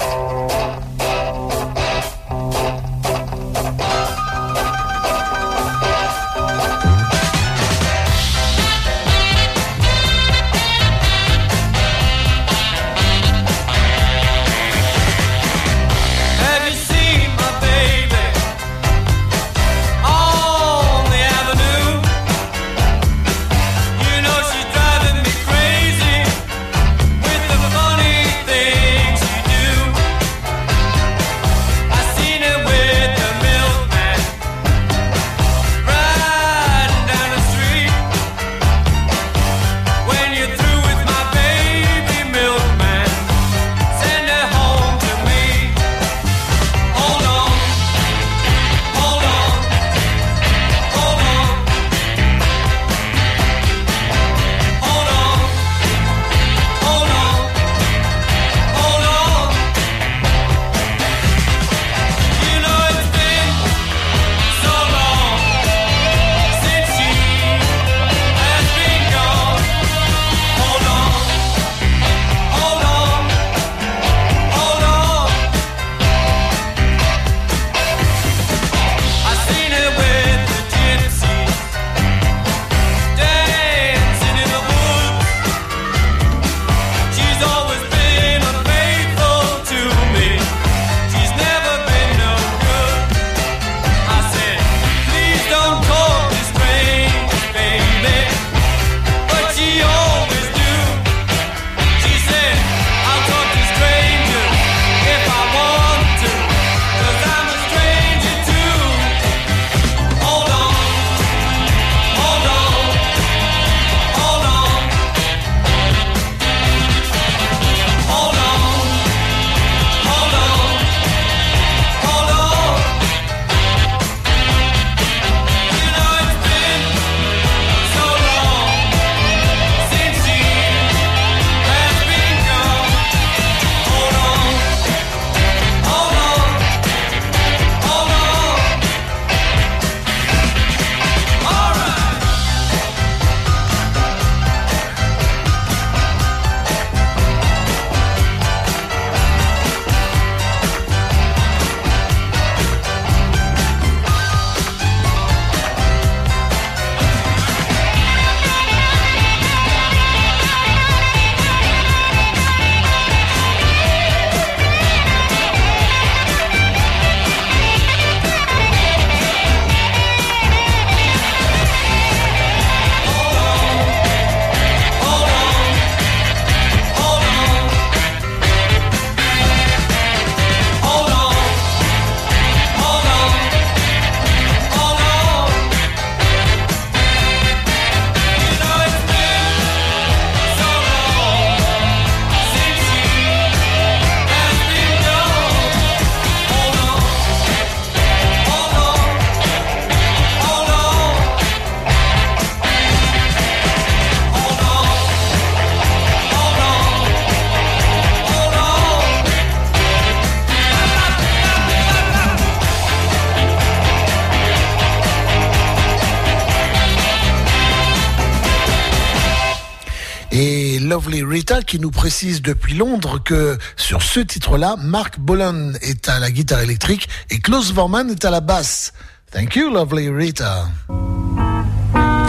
Qui nous précise depuis Londres que sur ce titre-là, Mark Bolan est à la guitare électrique et Klaus Vorman est à la basse. Thank you, Lovely Rita.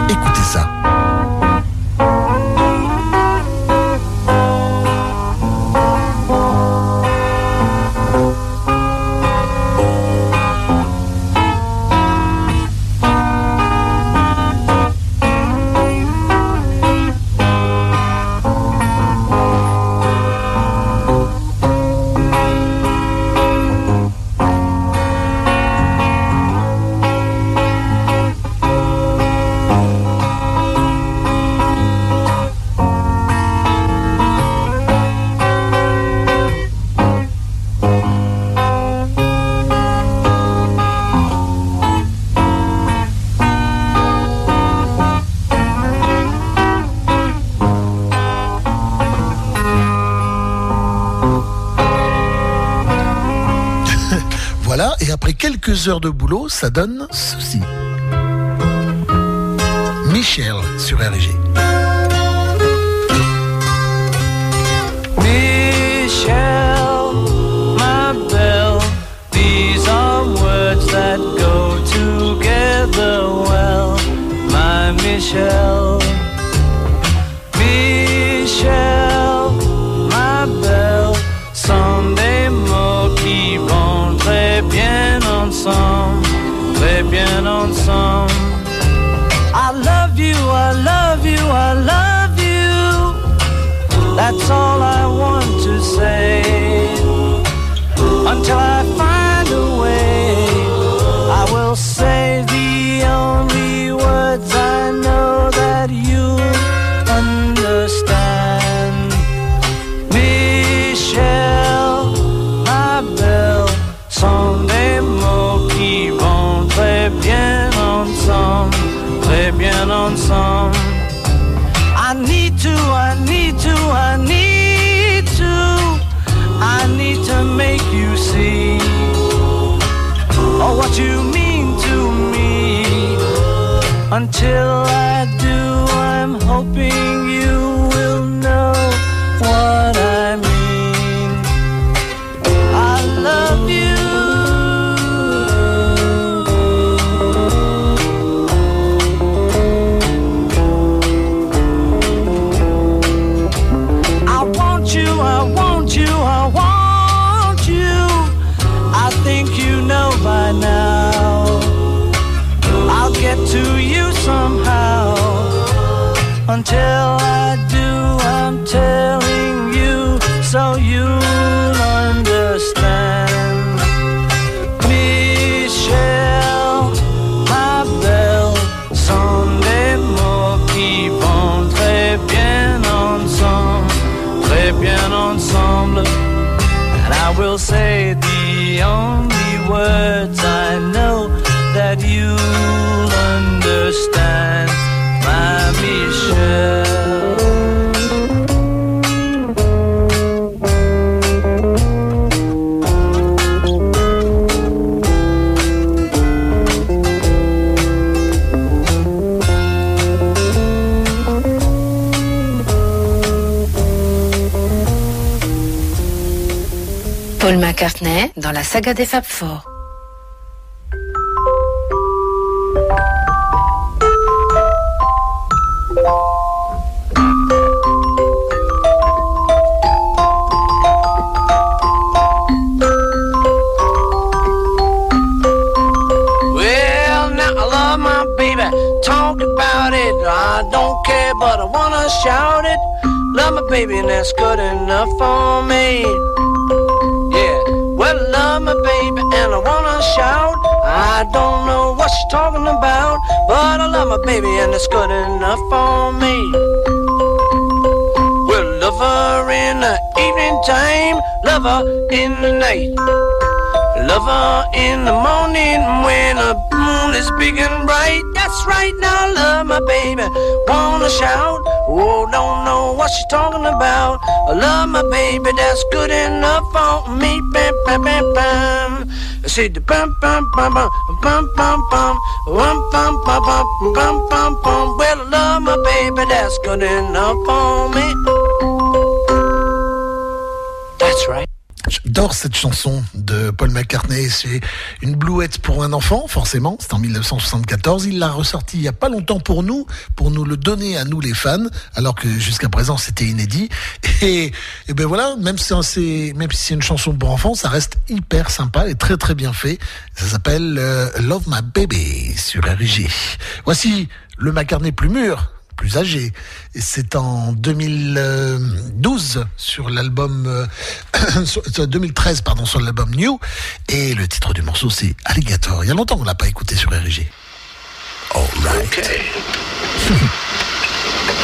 Écoutez ça. Heures de boulot, ça donne ceci. Michel sur RG. That you understand. Michel, ma belle, sont des mots qui vont très bien ensemble, très bien ensemble. I need to, I need to, I need to, I need to make you see oh, what you mean to me. Until I Well, now I love my baby. Talk about it. I don't care, but I wanna shout it. Love my baby, and that's good enough for me. Shout. I don't know what she's talking about, but I love my baby, and it's good enough for me. We'll love her in the evening time, love her in the night. Love her in the morning when the moon is big and bright. That's right, now love my baby. Wanna shout? Oh, don't know what she's talking about. I love my baby, that's good enough for me. Bam, bam, bam, bam c'est de bum bum bum bum bum bum bum, bum bum bum bum bum pam. Well, I love my baby, that's good enough for me. That's right. J'adore cette chanson de Paul McCartney. C'est une blouette pour un enfant, forcément. C'est en 1974. Il l'a ressorti il y a pas longtemps pour nous, pour nous le donner à nous les fans, alors que jusqu'à présent c'était inédit. Et, et ben voilà, même si c'est même si c'est une chanson pour enfants, ça reste hyper sympa et très très bien fait. Ça s'appelle euh, Love My Baby sur RG. Voici le McCartney plus mûr plus âgé. Et c'est en 2012 sur l'album euh, sur- 2013 pardon sur l'album New et le titre du morceau c'est Alligator. Il y a longtemps qu'on l'a pas écouté sur RG. Alright.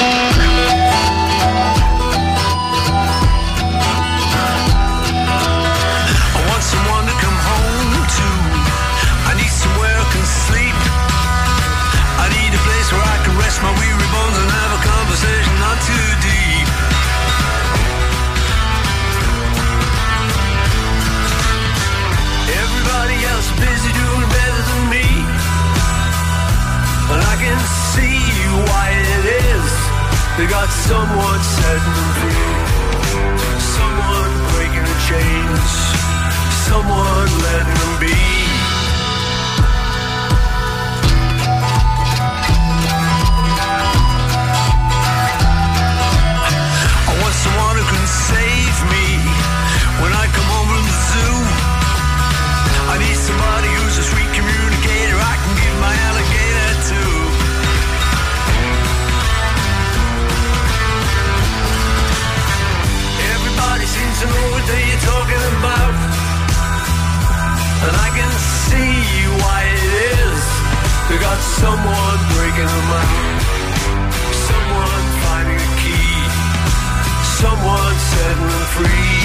I someone setting them free. Someone breaking the chains. Someone letting them be. To know what they're talking about. And I can see why it is. They got someone breaking them out. Someone finding a key. Someone setting them free.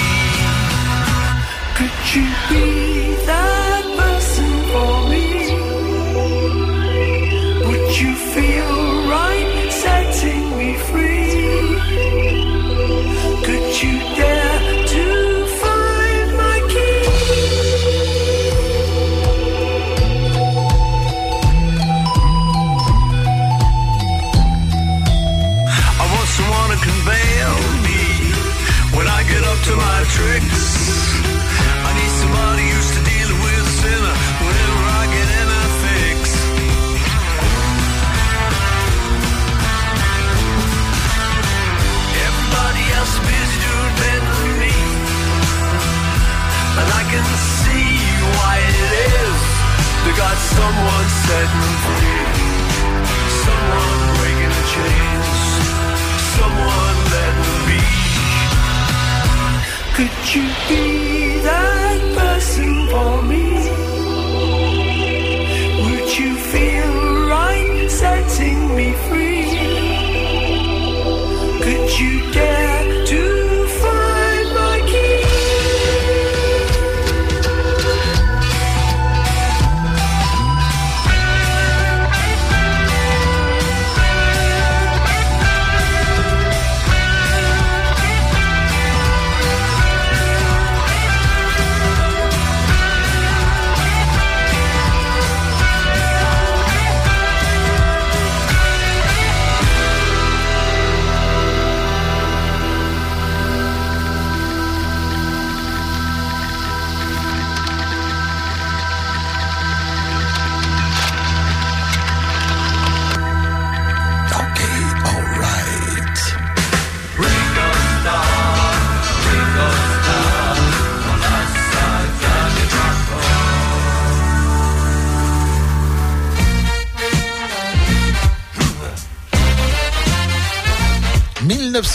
Could you be that person for me? Would you someone setting them free. Someone breaking the chains. Someone letting them be. Could you be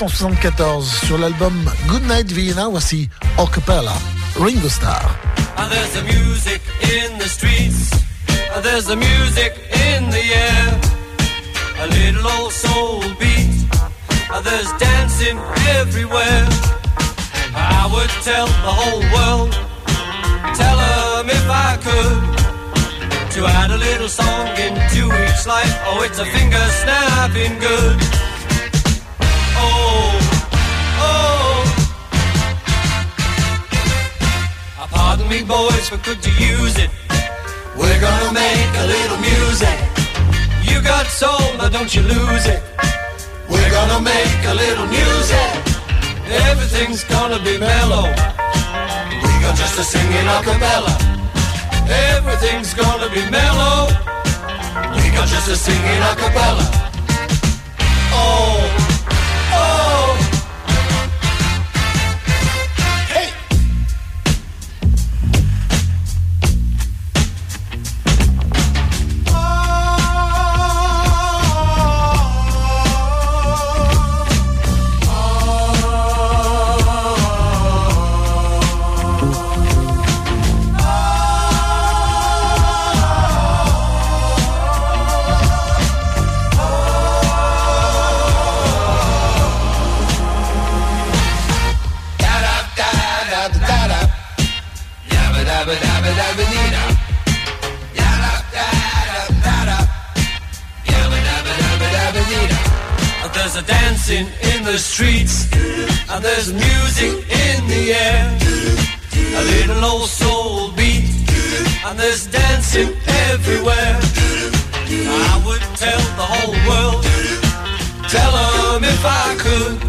1974 sur l'album Goodnight Vienna, voici Acapella, Ringo Starr. And there's the music in the streets. And there's the music in the air. A little old soul beat. And there's dancing everywhere. I would tell the whole world. Tell 'em if I could. To add a little song into each life. Oh, it's a finger snapping good. Oh, oh. Pardon me, boys, but could you use it? We're gonna make a little music. You got soul, now don't you lose it. We're gonna make a little music. Everything's gonna be mellow. We got just a singing a cappella. Everything's gonna be mellow. We got just a singing a cappella. Oh. There's music in the air. A little old soul beat, and there's dancing everywhere. I would tell the whole world, tell 'em him if I could.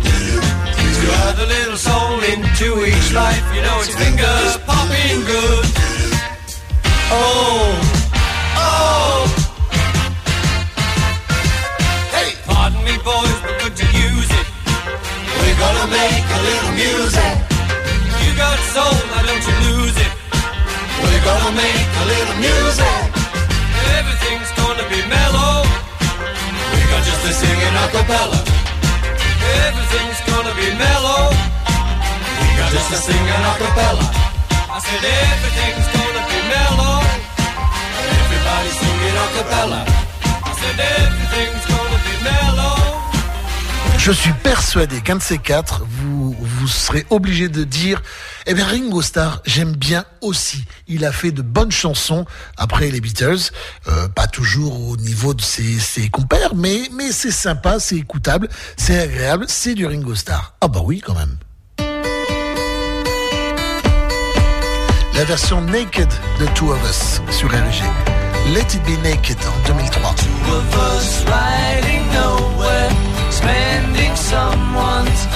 To add a little soul into each life, you know it's fingers popping good. Oh. We're gonna make a little music. You got soul, why don't you lose it. We're gonna make a little music. Everything's gonna be mellow. We got just a singing a cappella. Everything's gonna be mellow. We got just a singing a cappella. I said everything's gonna be mellow. Everybody singing a cappella. I said everything's gonna be mellow. Je suis persuadé qu'un de ces quatre, vous, vous serez obligé de dire, eh bien Ringo Starr, j'aime bien aussi. Il a fait de bonnes chansons après les Beatles, euh, pas toujours au niveau de ses, ses compères, mais, mais c'est sympa, c'est écoutable, c'est agréable, c'est du Ringo Starr. Ah bah oui quand même. La version Naked de Two of Us sur RG. Let It Be Naked en 2003. Two of us riding nowhere, spending someone's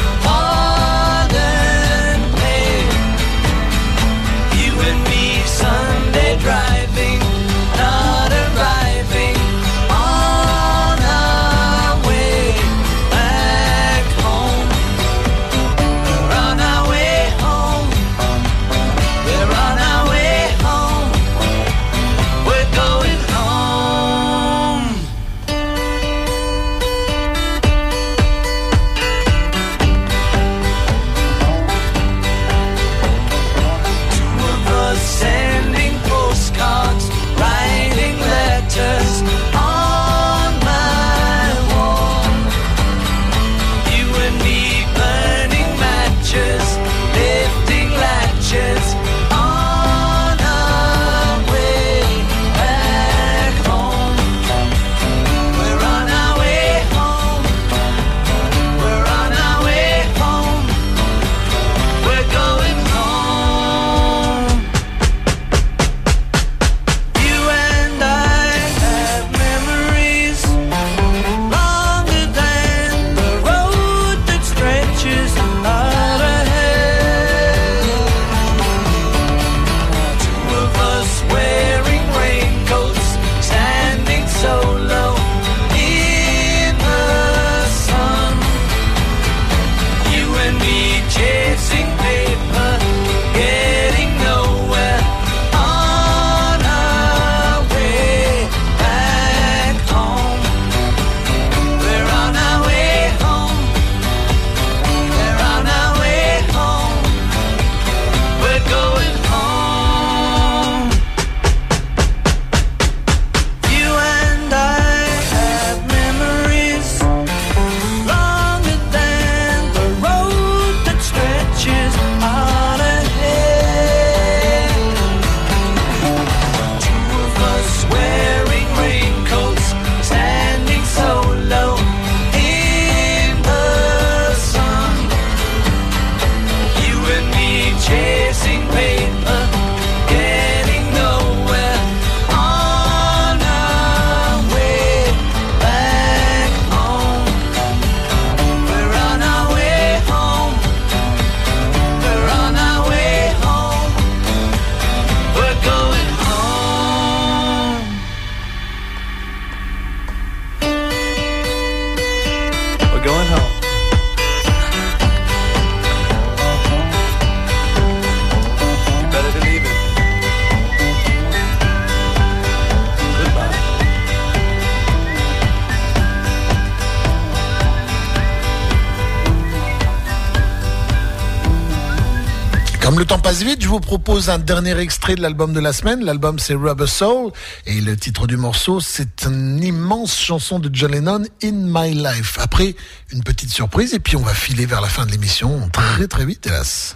passe vite, je vous propose un dernier extrait de l'album de la semaine. L'album c'est Rubber Soul et le titre du morceau c'est une immense chanson de John Lennon, In My Life. Après, une petite surprise et puis on va filer vers la fin de l'émission très très vite hélas.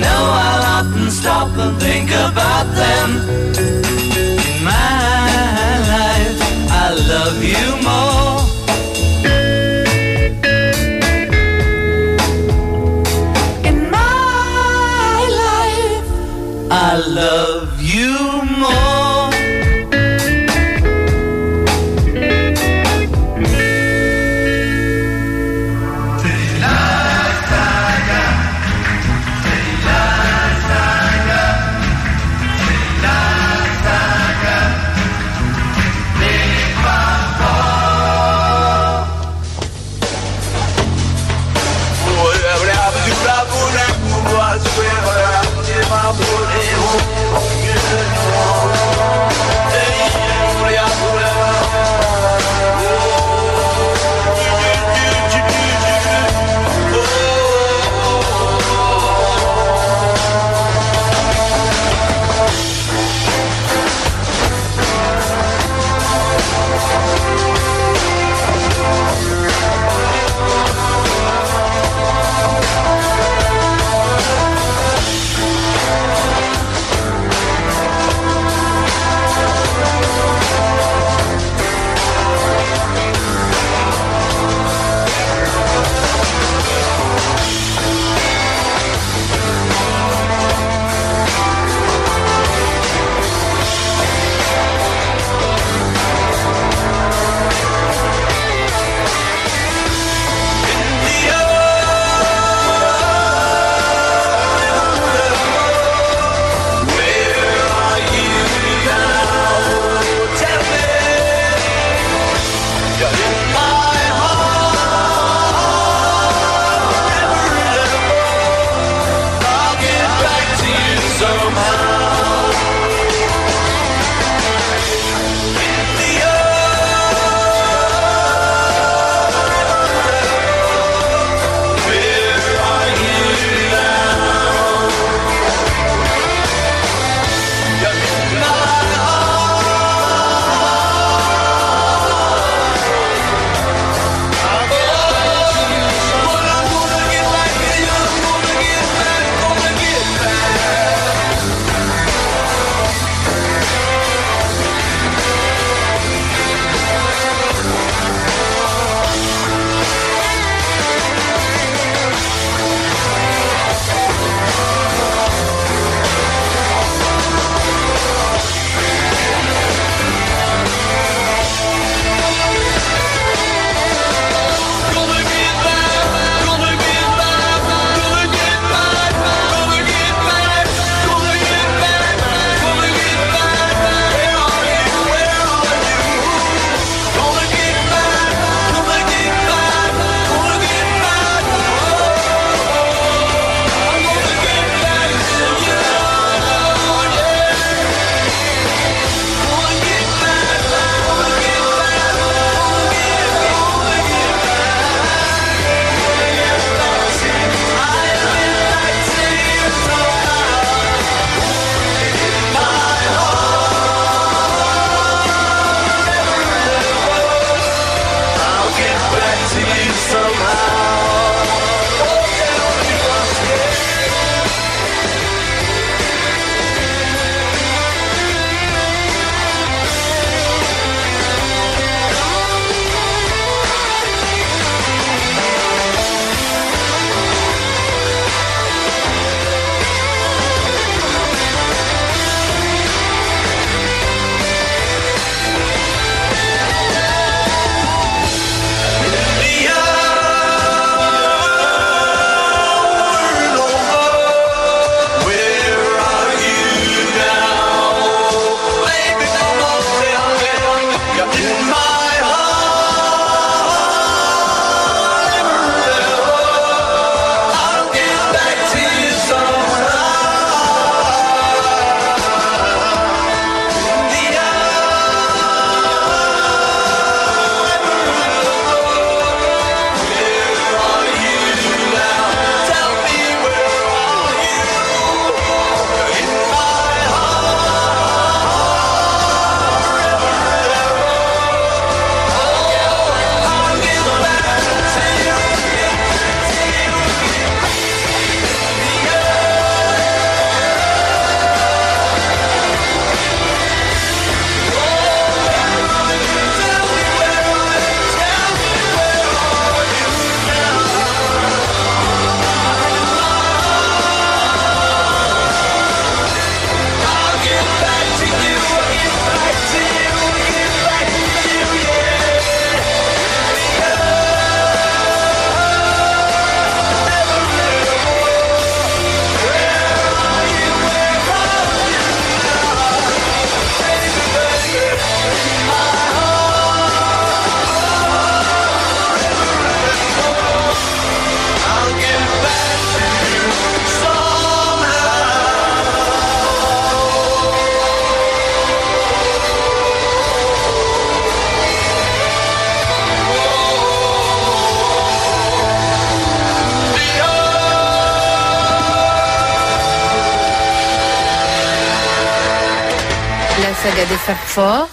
Know I'll often stop and think about them.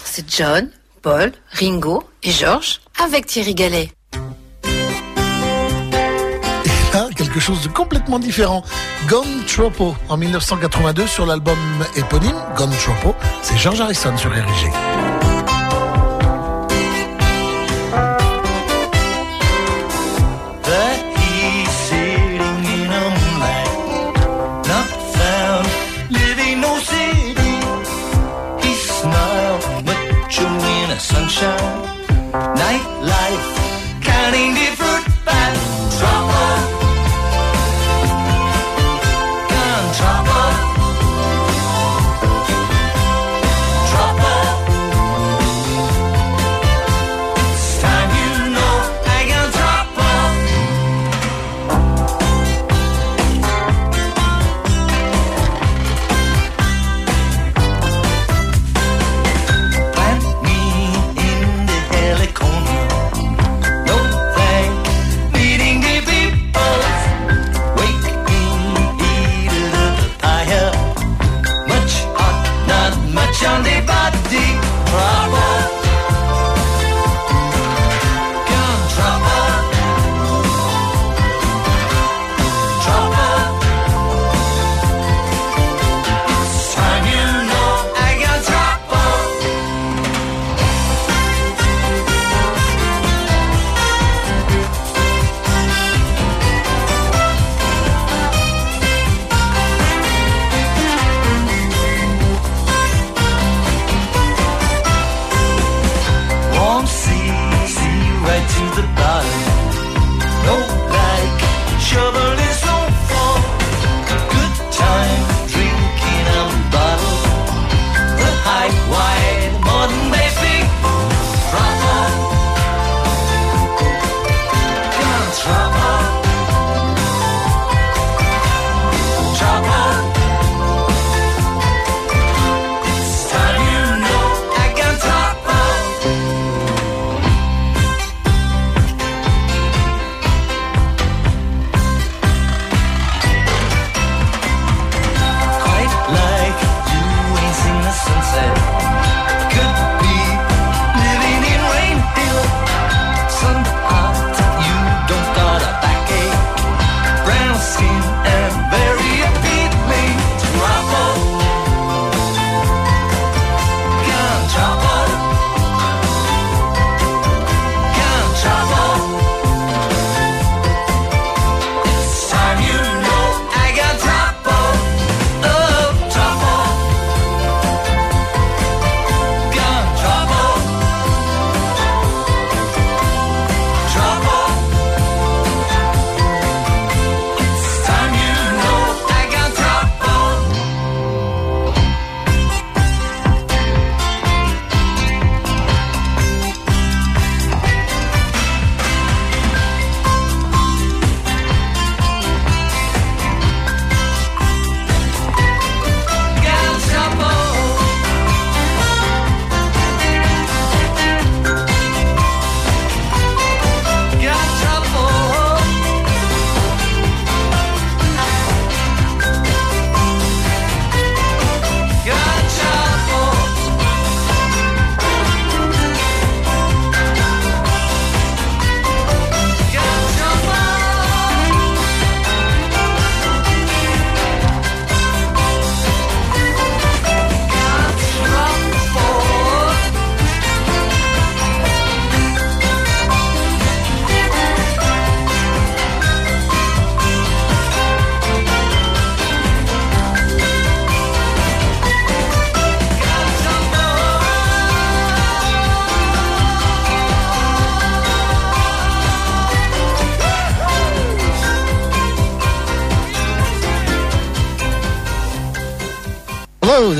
C'est John, Paul, Ringo et George avec Thierry Gallet. Et là, quelque chose de complètement différent. Gone Tropo en 1982 sur l'album éponyme Gone Tropo. C'est George Harrison sur RG.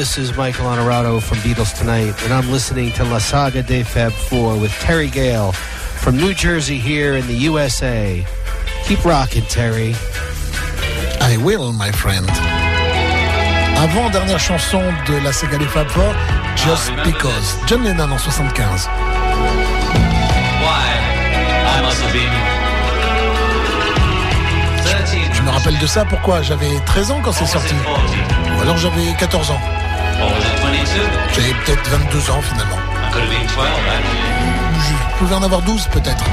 This is Michael Honorado from Beatles Tonight, and I'm listening to La Saga de Fab 4 with Terry Gale from New Jersey here in the USA. Keep rocking, Terry. I will, my friend. Avant, dernière chanson de la saga des Fab Four, Just Because. John Lennon en 75. Why? I must have been 13 Je me rappelle de ça, pourquoi J'avais 13 ans quand c'est sorti. Ou alors j'avais 14 ans. J'avais peut-être 22 ans finalement. I could have been 12, actually. Je pouvais en avoir 12 peut-être.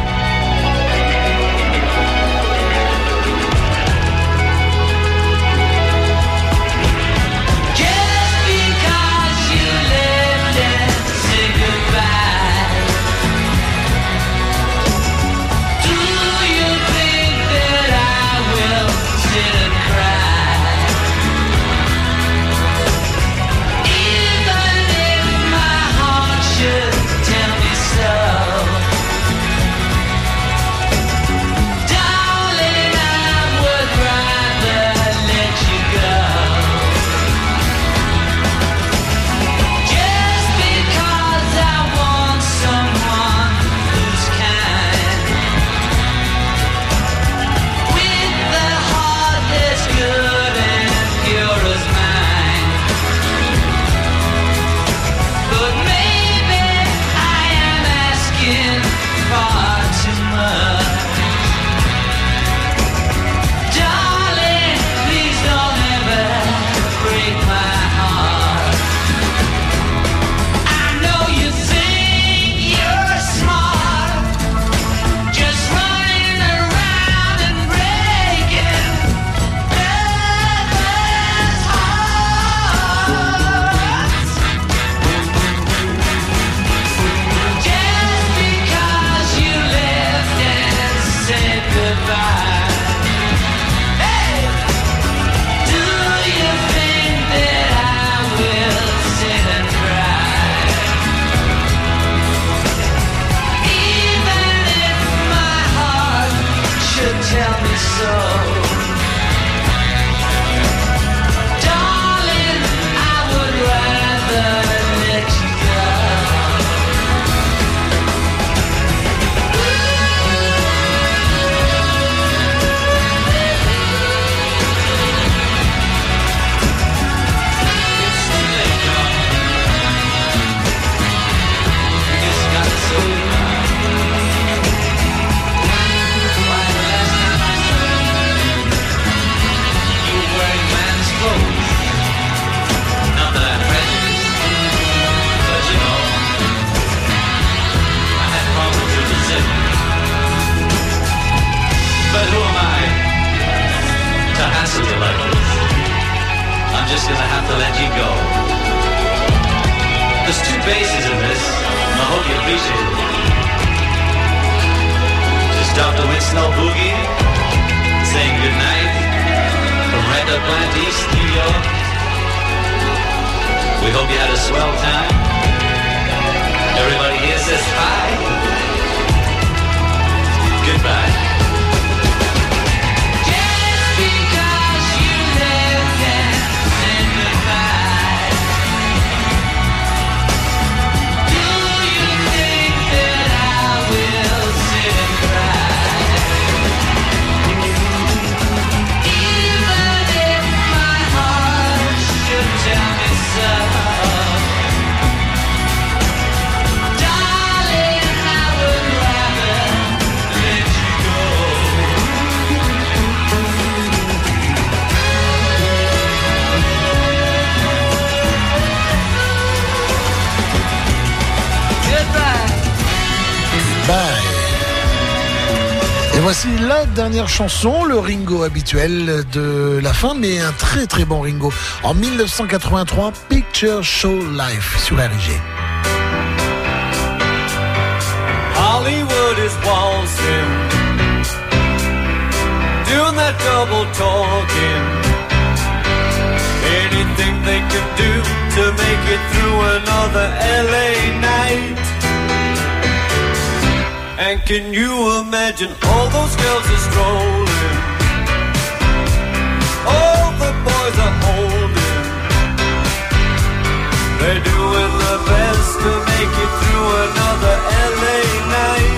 Just gonna have to let you go. There's two bases in this. and I hope you appreciate it. Just the Snow Boogie, saying goodnight from Record Plant East, New York. We hope you had a swell time. Everybody here says hi. Dernière chanson, le Ringo habituel de la fin, mais un très très bon Ringo. En 1983, Picture Show Life sur RG. Hollywood is waltzing, doing that double talking. Anything they can do to make it through another LA night. And can you imagine all those girls are strolling? All the boys are holding. They're doing the best to make it through another LA night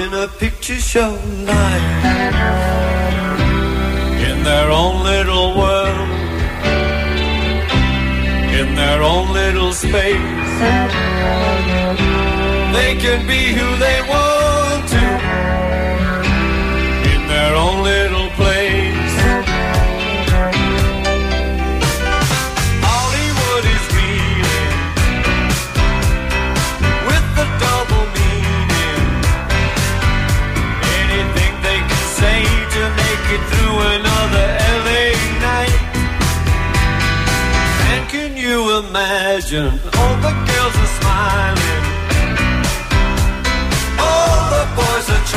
in a picture show life in their own little world, in their own little space they can be who they want to in their own little place. Hollywood is reeling with the double meaning. Anything they can say to make it through another LA night. And can you imagine all the girls are smiling?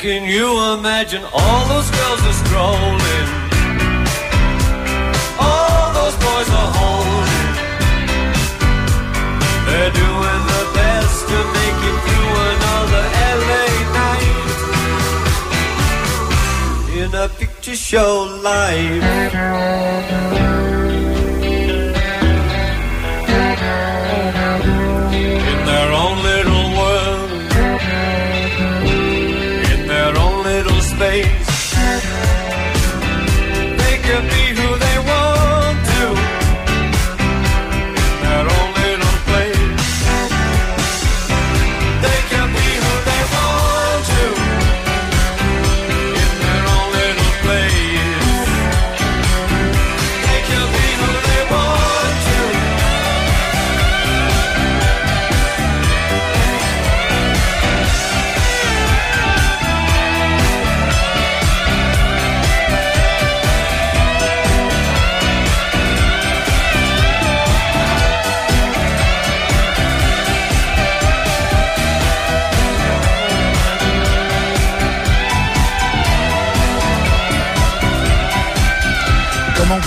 can you imagine all those girls are strolling? All those boys are holding. They're doing the best to make it through another LA night in a picture show live.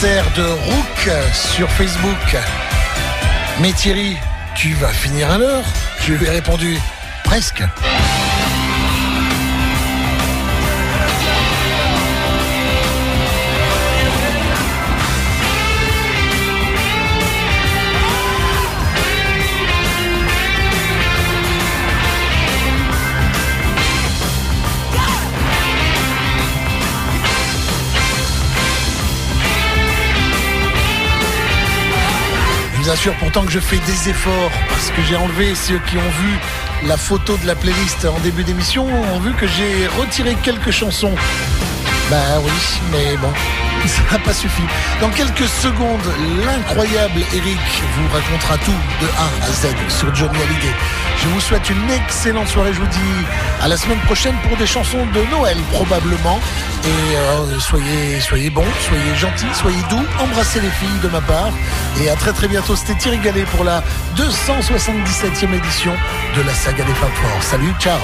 De Rook sur Facebook. Mais Thierry, tu vas finir à l'heure Je lui ai répondu presque. Vous assure pourtant que je fais des efforts parce que j'ai enlevé ceux qui ont vu la photo de la playlist en début d'émission ont vu que j'ai retiré quelques chansons. Bah oui, mais bon, ça n'a pas suffi. Dans quelques secondes, l'incroyable Eric vous racontera tout de A à Z sur Johnny Hallyday. Je vous souhaite une excellente soirée. Je vous dis à la semaine prochaine pour des chansons de Noël probablement. Et euh, soyez, soyez bons, soyez gentils, soyez doux. Embrassez les filles de ma part. Et à très très bientôt. C'était Thierry Gallet pour la 277e édition de la saga des femmes fortes. Salut, ciao